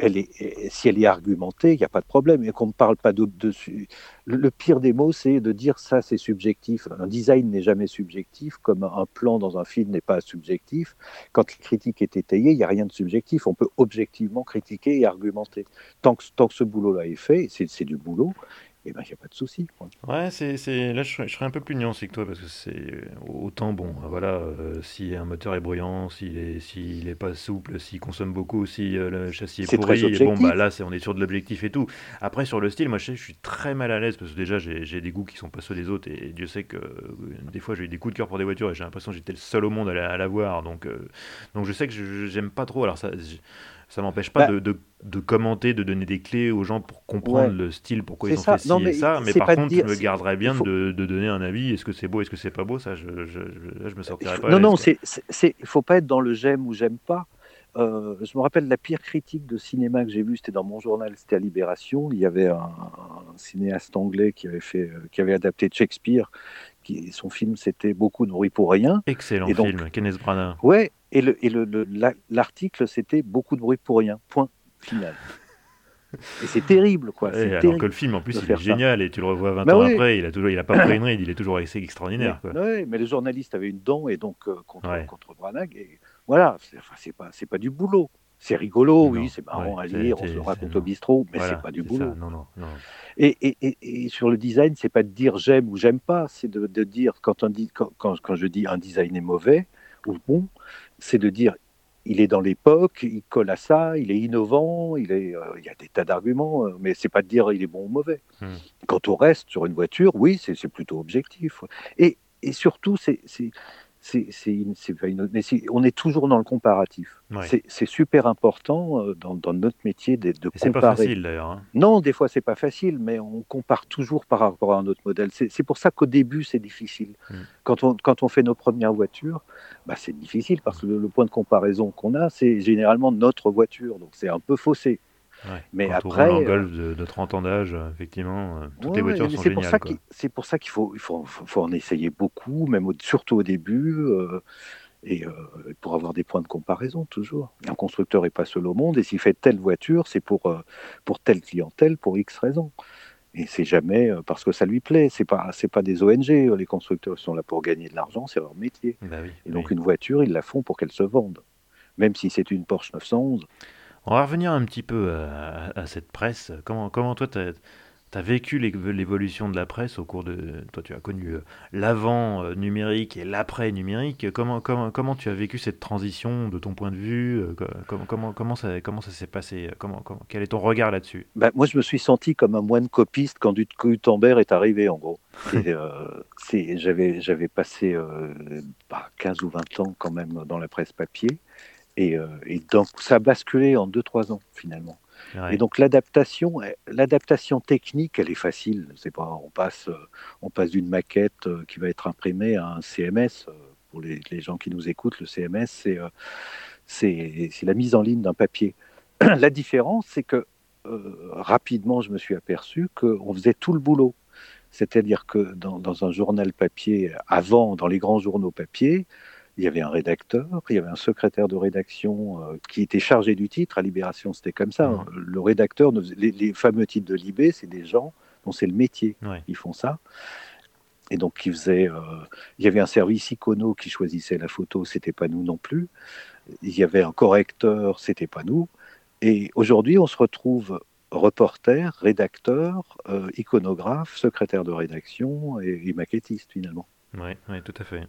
elle est, si elle est argumentée, il n'y a pas de problème. Et qu'on ne parle pas dessus. Le, pire des mots, c'est de dire ça, c'est subjectif. Un design n'est jamais subjectif, comme un plan dans un film n'est pas subjectif. Quand la critique est étayée, il n'y a rien de subjectif. On peut objectivement critiquer et argumenter. Tant que, tant que ce boulot-là est fait, c'est du boulot, eh ben, il n'y a pas de souci. Ouais, c'est, c'est... là, je serais, je serais, un peu plus nuancé que toi, parce que c'est autant, bon, voilà, euh, si un moteur est bruyant, s'il est, s'il est pas souple, s'il consomme beaucoup, si euh, le châssis est, pourri, bon, bah là, c'est, on est sur de l'objectif et tout. Après, sur le style, moi, je, sais, je suis très mal à l'aise, parce que déjà, j'ai, j'ai des goûts qui sont pas ceux des auutes, et, Dieu sait que euh, des fois, j'ai eu des coups de cœur pour des voitures, et j'ai l'impression que j'étais le seul au monde à la, à la voir, donc, donc je sais que je, j'aime pas trop, alors ça ça m'empêche pas bah de, de, commenter, de donner des clés aux gens pour comprendre le style, pourquoi ils ont fait ci et ça. Mais par contre, je me garderais bien de, de, donner un avis. Est-ce que c'est beau, est-ce que c'est pas beau? Ça, je, je, je, me sortirais pas. Non, non, il ne faut pas être dans le j'aime ou j'aime pas. Euh, je me rappelle la pire critique de cinéma que j'ai vue, c'était dans mon journal, c'était à Libération. Il y avait un, cinéaste anglais qui avait, fait, euh, qui avait adapté Shakespeare. Qui, son film, c'était Beaucoup bruit pour rien. Excellent film, Kenneth Branagh. Ouais, et l'article, le, c'était Beaucoup de bruit pour rien. Point final. Et c'est terrible, quoi. alors que le film, en plus, il est génial, et tu le revois 20 bah ans après, il a toujours, il a pas pris une ride, il est toujours assez extraordinaire. Mais, quoi. mais le journaliste avait une dent, et donc euh, contre, contre Branagh, et voilà, c'est enfin, pas, pas du boulot. C'est rigolo, oui, c'est marrant à lire, on se raconte au bistrot, mais c'est pas du boulot. non, non, non. Et, et, et, sur le design, c'est pas de dire j'aime ou j'aime pas, c'est de, de, dire quand, on dit, quand, quand, je dis un design est mauvais ou bon, c'est de dire il est dans l'époque, il colle à ça, il est innovant, il, est, euh, il y a des tas d'arguments, euh, mais c'est pas de dire il est bon ou mauvais. Hmm. Quand on reste sur une voiture, oui, c'est plutôt objectif. Et, et surtout, c'est c'est, mais on est toujours dans le comparatif. C'est, super important euh, dans, notre métier de, de comparer. C'est pas facile d'ailleurs. Hein. Non, des fois c'est pas facile, mais on compare toujours par rapport à un autre modèle. C'est, pour ça qu'au début c'est difficile. Mm. Quand, on, quand on fait nos premières voitures, bah, c'est difficile parce que le point de comparaison qu'on a, c'est généralement notre voiture, donc c'est un peu faussé. Mais Quand après, on golf de, de, 30 ans d'âge, effectivement, euh, toutes les voitures sont géniales. C'est pour ça qu'il faut, il faut, faut, en essayer beaucoup, même surtout au début, euh, et euh, pour avoir des points de comparaison toujours. Un constructeur n'est pas seul au monde, et s'il fait telle voiture, c'est pour, pour telle clientèle, pour X raisons. Et c'est jamais parce que ça lui plaît. C'est pas, c'est pas des ONG. Les constructeurs sont là pour gagner de l'argent, c'est leur métier. Bah et donc une voiture, ils la font pour qu'elle se vende, même si c'est une Porsche 911. On va revenir un petit peu à, cette presse. Comment, comment toi, tu as, vécu l'évolution de la presse au cours de... Toi, tu as connu euh, l'avant euh, numérique et l'après numérique. Comment, comment, comment tu as vécu cette transition de ton point de vue euh, comment, comment, comment ça, comment ça s'est passé comment, Quel est ton regard là-dessus? Bah, Moi, je me suis senti comme un moine copiste quand Gutenberg est arrivé, en gros. J'avais passé 15 bah, ou 20 ans quand même dans la presse papier. Euh, et, donc, ça a basculé en 2-3 ans, finalement. Et donc, l'adaptation, l'adaptation technique, elle est facile. C'est pas, on passe, euh, on passe d'une maquette euh, qui va être imprimée à un CMS. Pour les, gens qui nous écoutent, le CMS, c'est, c'est, la mise en ligne d'un papier. la différence, c'est que rapidement, je me suis aperçu qu'on faisait tout le boulot. C'est-à-dire que dans, un journal papier, avant, dans les grands journaux papier, il y avait un rédacteur, il y avait un secrétaire de rédaction euh, qui était chargé du titre. À Libération, c'était comme ça. Hein. Le rédacteur, les, fameux titres de Libé, c'est des gens dont c'est le métier. Ils font ça. Et donc, ils faisaient, euh, il y avait un service icono qui choisissait la photo, c'était pas nous non plus. Il y avait un correcteur, c'était pas nous. Et aujourd'hui, on se retrouve reporter, rédacteur, euh, iconographe, secrétaire de rédaction et, maquettiste finalement. Oui, ouais, tout à fait.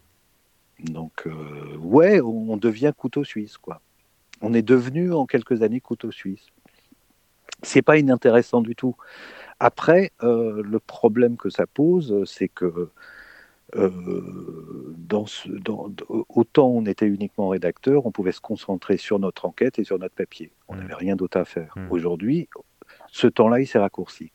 Donc, euh, ouais, on devient couteau suisse, quoi. On est devenu en quelques années couteau suisse. C'est pas inintéressant du tout. Après, euh, le problème que ça pose, c'est que dans ce, dans, autant on était uniquement rédacteur, on pouvait se concentrer sur notre enquête et sur notre papier. On mmh. n'avait rien d'autre à faire. Mmh. Aujourd'hui, ce temps-là, il s'est raccourci.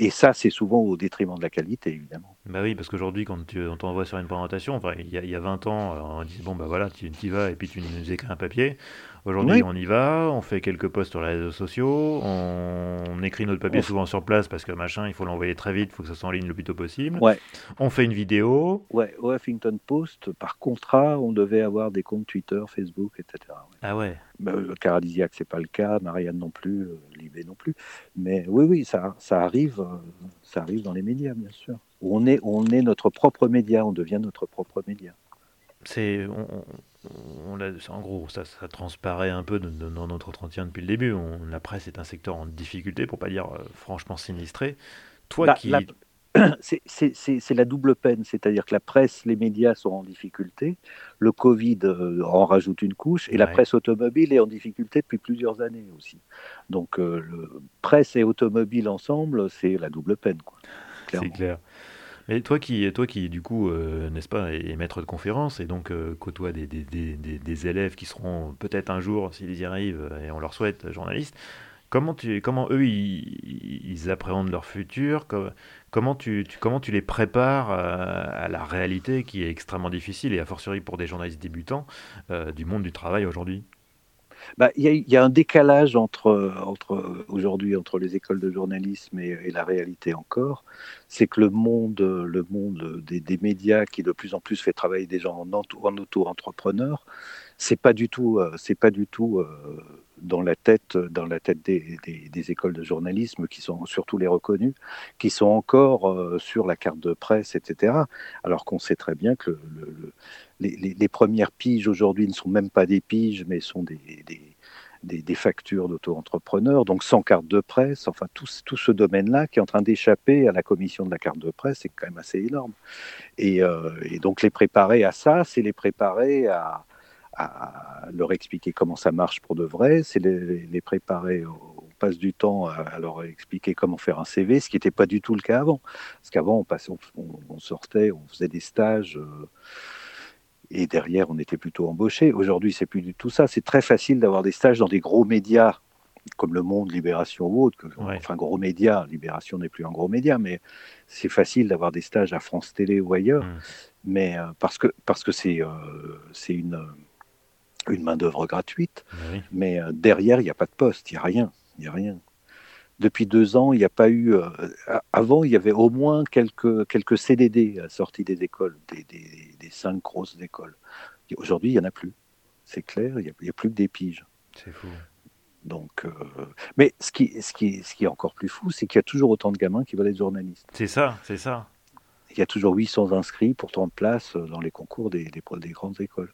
Et ça, c'est souvent au détriment de la qualité, évidemment. Bah oui, parce qu'aujourd'hui, quand on t'envoie sur une présentation, il, y a, il y a 20 ans, on dit bon, bah voilà, tu y vas et puis tu nous écris un papier. Aujourd'hui, on y va, on fait quelques posts sur les réseaux sociaux, on, écrit notre papier souvent sur place parce que machin, il faut l'envoyer très vite, il faut que ça soit en ligne le plus tôt possible. Ouais. On fait une vidéo. Ouais, au Huffington Post, par contrat, on devait avoir des comptes Twitter, Facebook, etc. Ah ouais. Bah, euh, Caradisiac, c'est pas le cas, Marianne non plus, euh, Libé non plus. Mais oui, oui, ça, ça arrive, euh, ça arrive dans les médias, bien sûr. On est, on est notre propre média, on devient notre propre média. C'est, en gros, ça, ça, transparaît un peu dans notre entretien depuis le début. On, la presse est un secteur en difficulté, pour pas dire euh, franchement sinistré. Toi qui. C'est la double peine, c'est-à-dire que la presse, les médias sont en difficulté, le Covid euh, en rajoute une couche, et la presse automobile est en difficulté depuis plusieurs années aussi. Donc, euh, le, presse et automobile ensemble, c'est la double peine. C'est clair. Mais toi qui, toi qui du coup, euh, n'est-ce pas, est maître de conférence et donc euh, côtoie des, élèves qui seront peut-être un jour, s'ils y arrivent, et on leur souhaite, journalistes, comment, tu, eux, ils, appréhendent leur futur? Comment, tu, les prépares à, la réalité qui est extrêmement difficile et a fortiori pour des journalistes débutants euh, du monde du travail aujourd'hui? Bah, y, a un décalage entre, aujourd'hui entre les écoles de journalisme et, la réalité encore. C'est que le monde, le monde des, médias qui de plus en plus fait travailler des gens en, en auto-entrepreneurs, c'est pas du tout, euh, c'est pas du tout euh, dans la tête, dans la tête des, écoles de journalisme qui sont surtout les reconnus, qui sont encore euh, sur la carte de presse, etc. Alors qu'on sait très bien que le les, premières piges aujourd'hui ne sont même pas des piges, mais sont des, factures d'auto-entrepreneurs, donc sans carte de presse, enfin tout, ce domaine-là qui est en train d'échapper à la commission de la carte de presse, c'est quand même assez énorme. Et, euh, donc les préparer à ça, c'est les préparer à, leur expliquer comment ça marche pour de vrai, c'est les, préparer on passe du temps à, leur expliquer comment faire un CV, ce qui n'était pas du tout le cas avant. Parce qu'avant, on, on, sortait, on faisait des stages. Euh, et derrière, on était plutôt embauché. Aujourd'hui, c'est plus du tout ça. C'est très facile d'avoir des stages dans des gros médias comme Le Monde, Libération ou autre. Enfin, gros médias. Libération n'est plus un gros média, mais c'est facile d'avoir des stages à France Télé ou ailleurs. Mmh. Mais euh, parce que parce que c'est euh, c'est une une main d'œuvre gratuite. Mais euh, derrière, il n'y a pas de poste, il n'y a rien, il a rien depuis deux ans, il n'y a pas eu. Euh, avant, il y avait au moins quelques, quelques CDD à sortie des écoles, des, des, cinq grosses écoles. Aujourd'hui, il n'y en a plus. C'est clair, il n'y a, plus que des piges. C'est fou. Donc, euh, mais ce qui, ce, qui, ce qui est encore plus fou, c'est qu'il y a toujours autant de gamins qui veulent être journalistes. C'est ça, c'est ça. Il y a toujours 800 inscrits pour 30 places dans les concours des, des, des grandes écoles.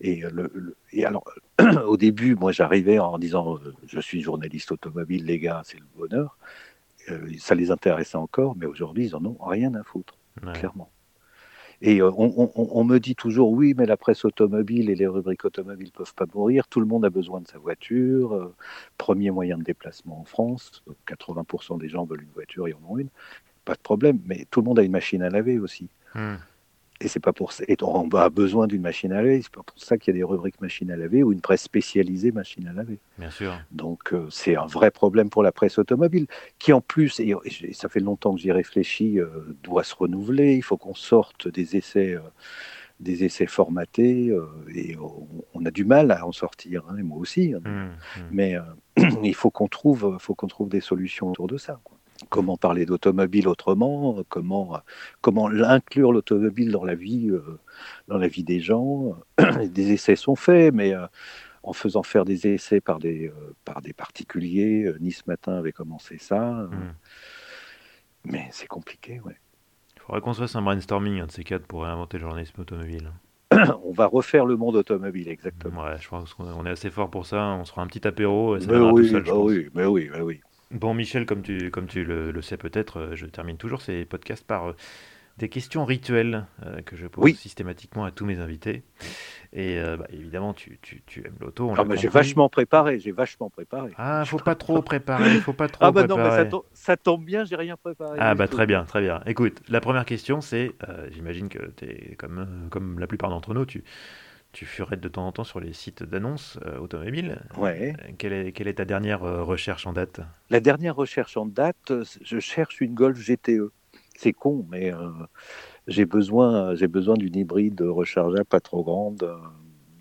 Et, le, et alors, au début, moi, j'arrivais en disant euh, je suis journaliste automobile, les gars, c'est le bonheur. Euh, ça les intéressait encore, mais aujourd'hui, ils en ont rien à foutre, clairement. Et euh, on, me dit toujours oui, mais la presse automobile et les rubriques automobiles peuvent pas mourir. Tout le monde a besoin de sa voiture. premier moyen de déplacement en France. 80% des gens veulent une voiture, ils en ont une. Pas de problème. Mais tout le monde a une machine à laver aussi. Hmm. Et c'est pas pour ça. Et on a besoin d'une machine à laver. C'est pas pour ça qu'il y a des rubriques machine à laver ou une presse spécialisée machine à laver. Bien sûr. Donc euh, c'est un vrai problème pour la presse automobile, qui en plus, et, ça fait longtemps que j'y réfléchis, euh, doit se renouveler. Il faut qu'on sorte des essais. des essais formatés et on, a du mal à en sortir, hein, et moi aussi. Hein. Mmh, mmh. Mais il faut qu'on trouve, faut qu'on trouve des solutions autour de ça. Comment parler d'automobile autrement Comment, comment inclure l'automobile dans la vie, dans la vie des gens Des essais sont faits, mais en faisant faire des essais par des, par des particuliers. Nice Matin avait commencé ça. Mmh. Mais c'est compliqué, ouais. Il faudrait qu'on se fasse un brainstorming, un de ces quatre, pour réinventer le journalisme automobile. on va refaire le monde automobile, exactement. Ouais, je pense qu'on est assez fort pour ça. On se fera un petit apéro. Et ça mais oui, tout seul, bah oui, mais oui, mais oui. Bon, Michel, comme tu, comme tu le, sais peut-être, euh, je termine toujours ces podcasts par euh, des questions rituelles euh, que je pose systématiquement à tous mes invités. Et bah, évidemment, tu, tu, tu aimes l'auto. Ah, j'ai vachement préparé, j'ai vachement préparé. Ah, faut pas trop préparer, faut pas trop Ah bah non, ça, tombe, ça tombe bien, j'ai rien préparé. Ah bah très bien, très bien. Écoute, la première question, c'est, j'imagine que tu es comme, comme la plupart d'entre nous, tu, tu furettes de temps en temps sur les sites d'annonces euh, automobiles. Ouais. Euh, quelle, est, quelle est ta dernière euh, recherche en date? La dernière recherche en date, je cherche une Golf GTE. C'est con, mais j'ai besoin, j'ai besoin d'une hybride rechargeable pas trop grande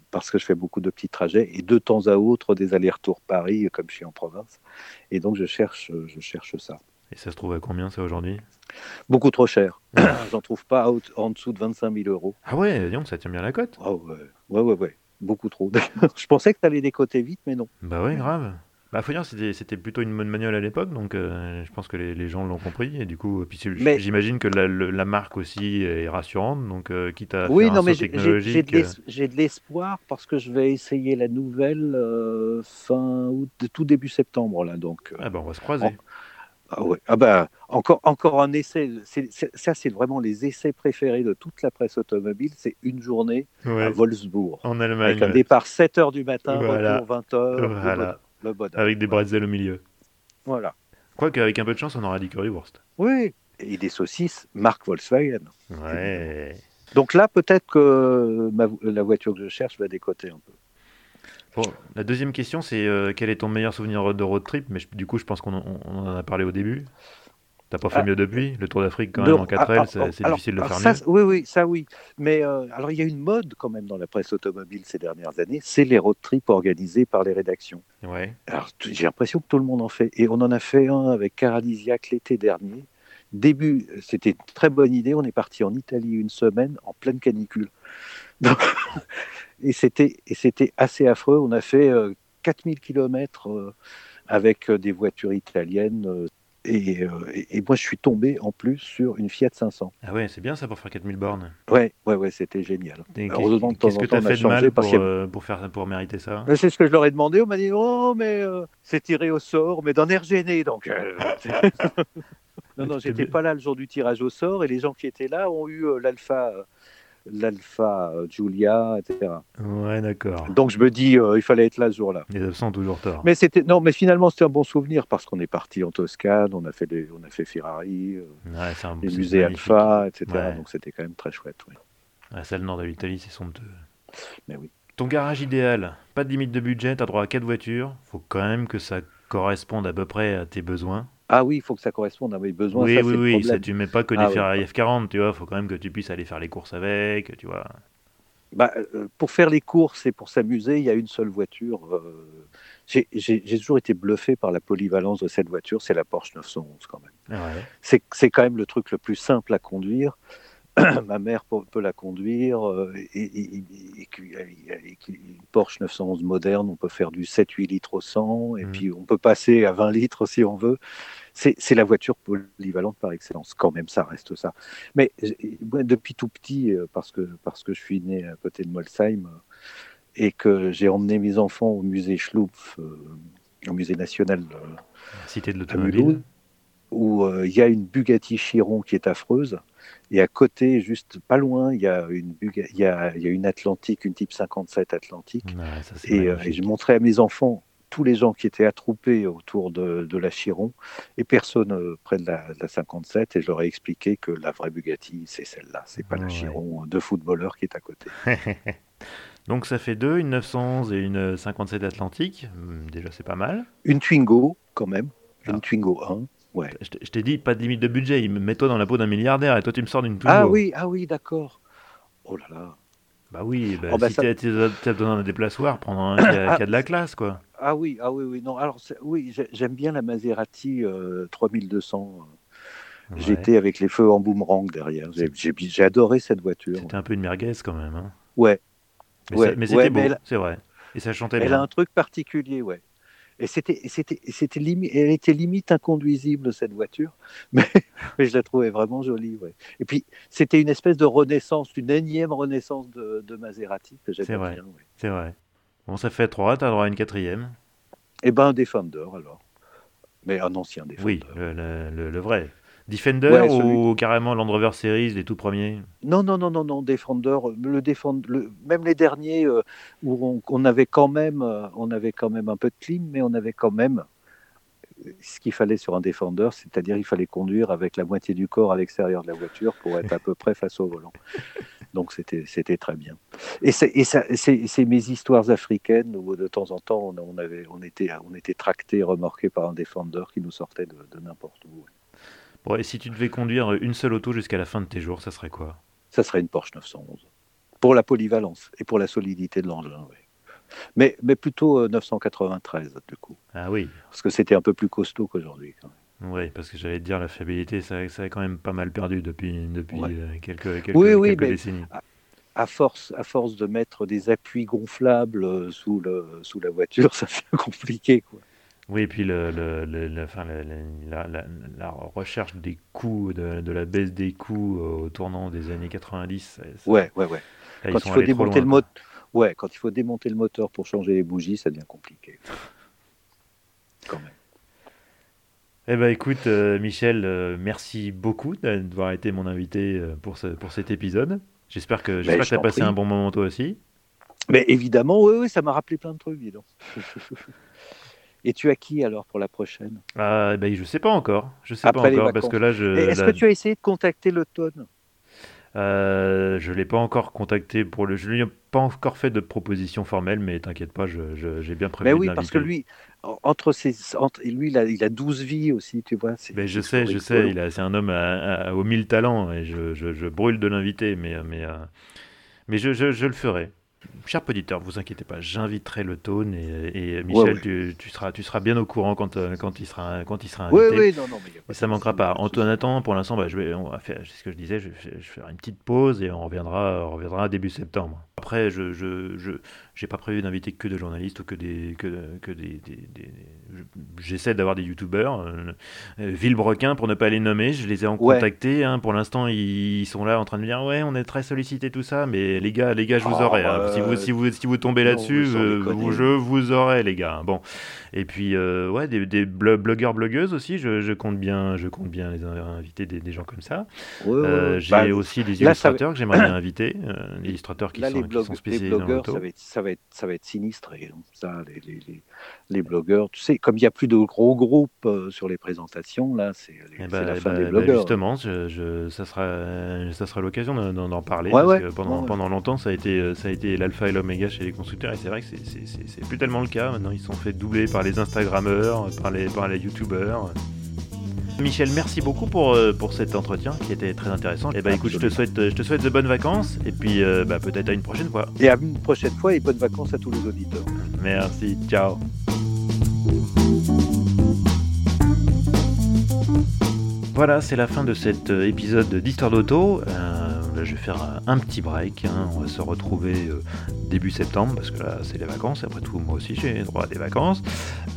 parce que je fais beaucoup de petits trajets et de temps à autre des allers-retours Paris comme je suis en province. Et donc je cherche, je cherche ça. Et ça se trouve à combien ça aujourd'hui? Beaucoup trop cher. J'en trouve pas en dessous de 25 000 euros. Ah ouais, disons, ça tient bien la cote. Ah ouais. ouais, ouais, ouais. Beaucoup trop. je pensais que tu allais décoter vite, mais non. Bah ouais, grave. Bah faut dire, c'était plutôt une bonne manuelle à l'époque, donc euh, je pense que les, gens l'ont compris. Et du coup, puis j'imagine que la, marque aussi est rassurante, donc euh, quitte à oui, faire non, un mais. Euh, j'ai de l'espoir parce que je vais essayer la nouvelle fin août, tout début septembre là, donc. Ah bah on va se croiser. Ah, ouais. ah ben, encore, encore un essai. ça, c'est vraiment les essais préférés de toute la presse automobile. C'est une journée à Wolfsburg. En Allemagne. Avec un départ 7 h du matin, retour 20 h. Voilà. Avec des bretzels au milieu. Voilà. Quoique, avec un peu de chance, on aura du currywurst. Oui, et des saucisses marque Volkswagen. Ouais. Donc là, peut-être que la voiture que je cherche va décoter un peu la deuxième question, c'est euh, quel est ton meilleur souvenir de road trip? Mais du coup, je pense qu'on en a parlé au début. T'as pas fait ah, mieux depuis? Le Tour d'Afrique, quand même, en 4L, ah, ah, c'est difficile de faire mieux. Oui, oui, ça oui. Mais euh, alors, il y a une mode quand même dans la presse automobile ces dernières années, c'est les road trips organisés par les rédactions. Ouais. Alors, j'ai l'impression que tout le monde en fait. Et on en a fait un avec Caradisiac l'été dernier. Début, c'était une très bonne idée. On est parti en Italie une semaine en pleine canicule. c'était et c'était assez affreux. On a fait 4000 euh, km euh, avec euh, des voitures italiennes. Et, et, moi, je suis tombé en plus sur une Fiat 500. Ah ouais, c'est bien ça pour faire 4000 bornes. Ouais, ouais, ouais, c'était génial. Qu'est-ce que tu as fait de mal pour, pour, faire, pour mériter ça? C'est ce que je leur ai demandé. On m'a dit, oh, mais c'est tiré au sort, mais d'un air gêné. Donc, non, non, j'étais pas là le jour du tirage au sort et les gens qui étaient là ont eu l'Alpha l'Alpha Julia, etc. Ouais, d'accord. Donc je me dis, euh, il fallait être là ce jour-là. Les absents ont toujours tort. Mais c'était non, mais finalement c'était un bon souvenir parce qu'on est parti en Toscane, on a fait des, on a fait Ferrari, euh, ouais, les musées Alpha, etc. Donc c'était quand même très chouette. Oui. Ouais, c'est le nord de l'Italie, c'est somptueux. Mais oui. Ton garage idéal, pas de limite de budget, tu as droit à quatre voitures. Faut quand même que ça corresponde à peu près à tes besoins. Ah oui, il faut que ça corresponde à mes besoins. Oui, ça, oui, oui. Ça, tu mets pas que des ah Ferrari F40, tu vois. Il faut quand même que tu puisses aller faire les courses avec, tu vois. Bah, euh, pour faire les courses et pour s'amuser, il y a une seule voiture. Euh, j'ai toujours été bluffé par la polyvalence de cette voiture, c'est la Porsche 911 quand même. Ah c'est quand même le truc le plus simple à conduire. ma mère peut la conduire, euh, et, une Porsche 911 moderne, on peut faire du 7-8 litres au 100, et mmh. puis on peut passer à 20 litres si on veut. C'est la voiture polyvalente par excellence, quand même, ça reste ça. Mais depuis tout petit, euh, parce que, parce que je suis né à côté de Molsheim, euh, et que j'ai emmené mes enfants au musée Schlumpf, au musée national de, Cité de l'automobile, où il y a une Bugatti Chiron qui est affreuse. Et à côté, juste pas loin, il y a une, il y a, il y a une Atlantique, une type 57 Atlantique. Euh, et, je montrais à mes enfants tous les gens qui étaient attroupés autour de, de la Chiron et personne euh, près de la, 57. Et je leur ai expliqué que la vraie Bugatti, c'est celle-là, c'est pas la Chiron de footballeur qui est à côté. Donc ça fait deux, une 911 et une 57 Atlantique. Hmm, déjà, c'est pas mal. Une Twingo, quand même. Une ah. Twingo 1. Je t'ai dit, pas de limite de budget. Mets-toi dans la peau d'un milliardaire et toi, tu me sors d'une Ah oui, ah oui, d'accord. Oh là là. Bah oui, bah, Oh, bah, si ça- t'as besoin d'un déplaçoir, prendre un qui a, qui a de la classe, quoi. Ah oui, ah oui, oui, non. Alors oui, j'ai- j'aime bien la Maserati euh, 3200 Ouais. GT avec les feux en boomerang derrière. J'ai- adoré cette voiture. C'était un peu une merguez quand même. Hein. Ouais, Mais Ouais, ça- mais c'était ouais, beau, elle- c'est vrai. Et ça chantait elle bien. a un truc particulier, ouais. Et c'était, et c'était, et c'était limi- elle était limite inconduisible cette voiture, mais, mais je la trouvais vraiment jolie, ouais. Et puis c'était une espèce de renaissance, une énième renaissance de, de Maserati que vrai. bien. Ouais. C'est vrai. Bon, ça fait trois, t'as droit à une quatrième. Et ben un Defender alors, mais un ancien Defender. Oui, le, le- le- le vrai. Defender Ouais, celui- ou carrément Land Rover Series, les tout premiers? Non, non, non, non, non, Defender, euh, le Defender, le- même les derniers euh, où on, on avait quand même, euh, on avait quand même un peu de clim, mais on avait quand même ce qu'il fallait sur un Defender, c'est-à-dire il fallait conduire avec la moitié du corps à l'extérieur de la voiture pour être à peu près face au volant. Donc c'était très bien. Et c'est mes histoires africaines où de temps en temps on, on avait on était on était tracté, remorqué par un Defender qui nous sortait de, de n'importe où. Bon, et si tu devais conduire une seule auto jusqu'à la fin de tes jours, ça serait quoi? Ça serait une Porsche 911. Pour la polyvalence et pour la solidité de l'engin, oui. Mais, mais plutôt euh, 993, du coup. Ah oui, Parce que c'était un peu plus costaud qu'aujourd'hui. oui, parce que j'allais te dire, la fiabilité, ça, ça a quand même pas mal perdu depuis, depuis Ouais. euh, quelques, quelques, Oui, oui, quelques mais- décennies. À force, à force de mettre des appuis gonflables euh, sous, le, sous la voiture, ça devient compliqué. Quoi. Oui, et puis le, le- le- le- enfin, le- le- la, la- la recherche des coûts, de, de la baisse des coûts euh, au tournant des années 90, ça- Ouais, ouais, ouais. là, Quand il, faut démonter le loin, mot... ouais, quand il faut démonter le moteur pour changer les bougies, ça devient compliqué. Quand même. Eh ben écoute, euh, Michel, euh, merci beaucoup d'avoir été mon invité pour, ce, pour cet épisode. J'espère que j'espère Ben, que tu as passé prie. un bon moment toi aussi. Mais évidemment, oui, oui, ça m'a rappelé plein de trucs, dis donc. Et tu as qui alors pour la prochaine? Ah, ben, je sais pas encore. Je sais Après pas encore parce que là, je Est-ce là, que tu as essayé de contacter l'automne euh, je l'ai pas encore contacté pour le. Je lui ai pas encore fait de proposition formelle, mais t'inquiète pas, je- je- j'ai bien prévu Mais oui, parce que lui, en- entre ses, entre, et lui, il a, il a 12 vies aussi, tu vois. Ben, je sais, je sais, rigolo. il a, c'est un homme à, à- aux mille talents et je, je- je brûle de l'inviter, mais, euh, mais, euh, mais je, je- je le ferai. Cher auditeur, vous inquiétez pas, j'inviterai le tone et, et Michel, ouais. Tu, tu seras, tu seras bien au courant quand, euh, quand, il, sera, quand il sera Oui, invité. oui, non, non, mais il y a pas Et ça manquera pas. En attendant, pour l'instant, bah, je vais, on va faire, c'est ce que je disais, je, je, je vais faire une petite pause et on reviendra, on reviendra début septembre. Après, je, je, je, j'ai pas prévu d'inviter que des journalistes ou que des, que, que des, des- des- je- j'essaie d'avoir des youtubeurs. Euh, euh, Villebrequin, pour ne pas les nommer, je les ai en Ouais. contacté. hein. pour l'instant, ils sont là en train de me dire, ouais, on est très sollicité tout ça, mais les gars, les gars, je vous Oh, aurai. hein. euh, Si vous, si vous, si vous tombez là-dessus, euh, je vous aurai, les gars. Bon. Et puis, euh, ouais, des, des blo- blogueurs, blogueuses aussi, je, je compte bien, je compte bien les inviter des, des gens comme ça. Ouais, ouais, Euh, ouais. J'ai Bah, aussi des là, ça va- illustrateurs que j'aimerais bien inviter, des illustrateurs qui Là, sont, les, qui sont spécialisés dans ça va, être, ça, va être, ça va être sinistré. hein. Ça, les, les, les, les blogueurs, tu sais, comme il n'y a plus de gros groupes euh, sur les présentations, là, c'est Eh ben, la eh fin des ben, blogueurs. justement, je, je- ça sera, ça sera l'occasion d'en- parler. Ouais, parce ouais. que pendant, Ouais, pendant longtemps, ça a été, euh, ça a été l'alpha et l'oméga chez les constructeurs. Et c'est vrai que c'est plus tellement le cas. Maintenant, ils sont fait doubler par les Instagrammeurs, par les, par les YouTubeurs. Michel, merci beaucoup pour, euh, pour cet entretien qui était très intéressant. Et bah écoute, je te souhaite, je te souhaite de bonnes vacances et puis euh, bah, peut-être à une prochaine fois. Et à une prochaine fois et bonnes vacances à tous les auditeurs. Merci, ciao. Voilà, c'est la fin de cet euh, épisode d'Histoire d'Auto. Euh, je vais faire un, petit break. hein. On va se retrouver euh, début septembre parce que là, c'est les vacances. Après tout, moi aussi, j'ai droit à des vacances.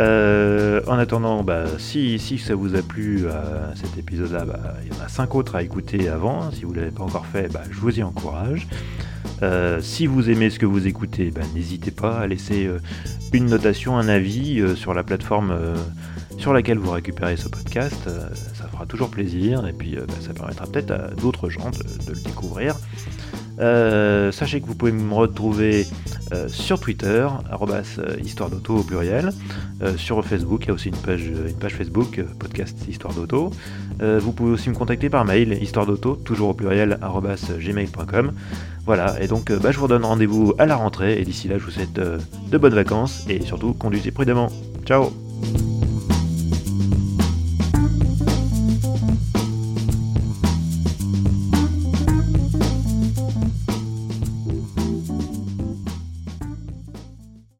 Euh, en attendant, bah, si, si ça vous a plu à cet épisode-là, bah, il y en a cinq autres à écouter avant. hein. Si vous ne l'avez pas encore fait, bah, je vous y encourage. Euh, si vous aimez ce que vous écoutez, n'hésitez pas à laisser euh, une notation, un avis euh, sur la plateforme euh, sur laquelle vous récupérez ce podcast. Euh, ça fera toujours plaisir et puis euh, bah, ça permettra peut-être à d'autres gens de, le découvrir. Euh, sachez que vous pouvez me retrouver sur Twitter, histoire d'auto au pluriel. Sur Facebook, il y a aussi une page, Facebook, podcast Histoire d'auto. Vous pouvez aussi me contacter par mail, histoire d'auto, toujours au pluriel, gmail.com. Voilà, et donc bah, je vous donne rendez-vous à la rentrée, et d'ici là, je vous souhaite de bonnes vacances, et surtout, conduisez prudemment. Ciao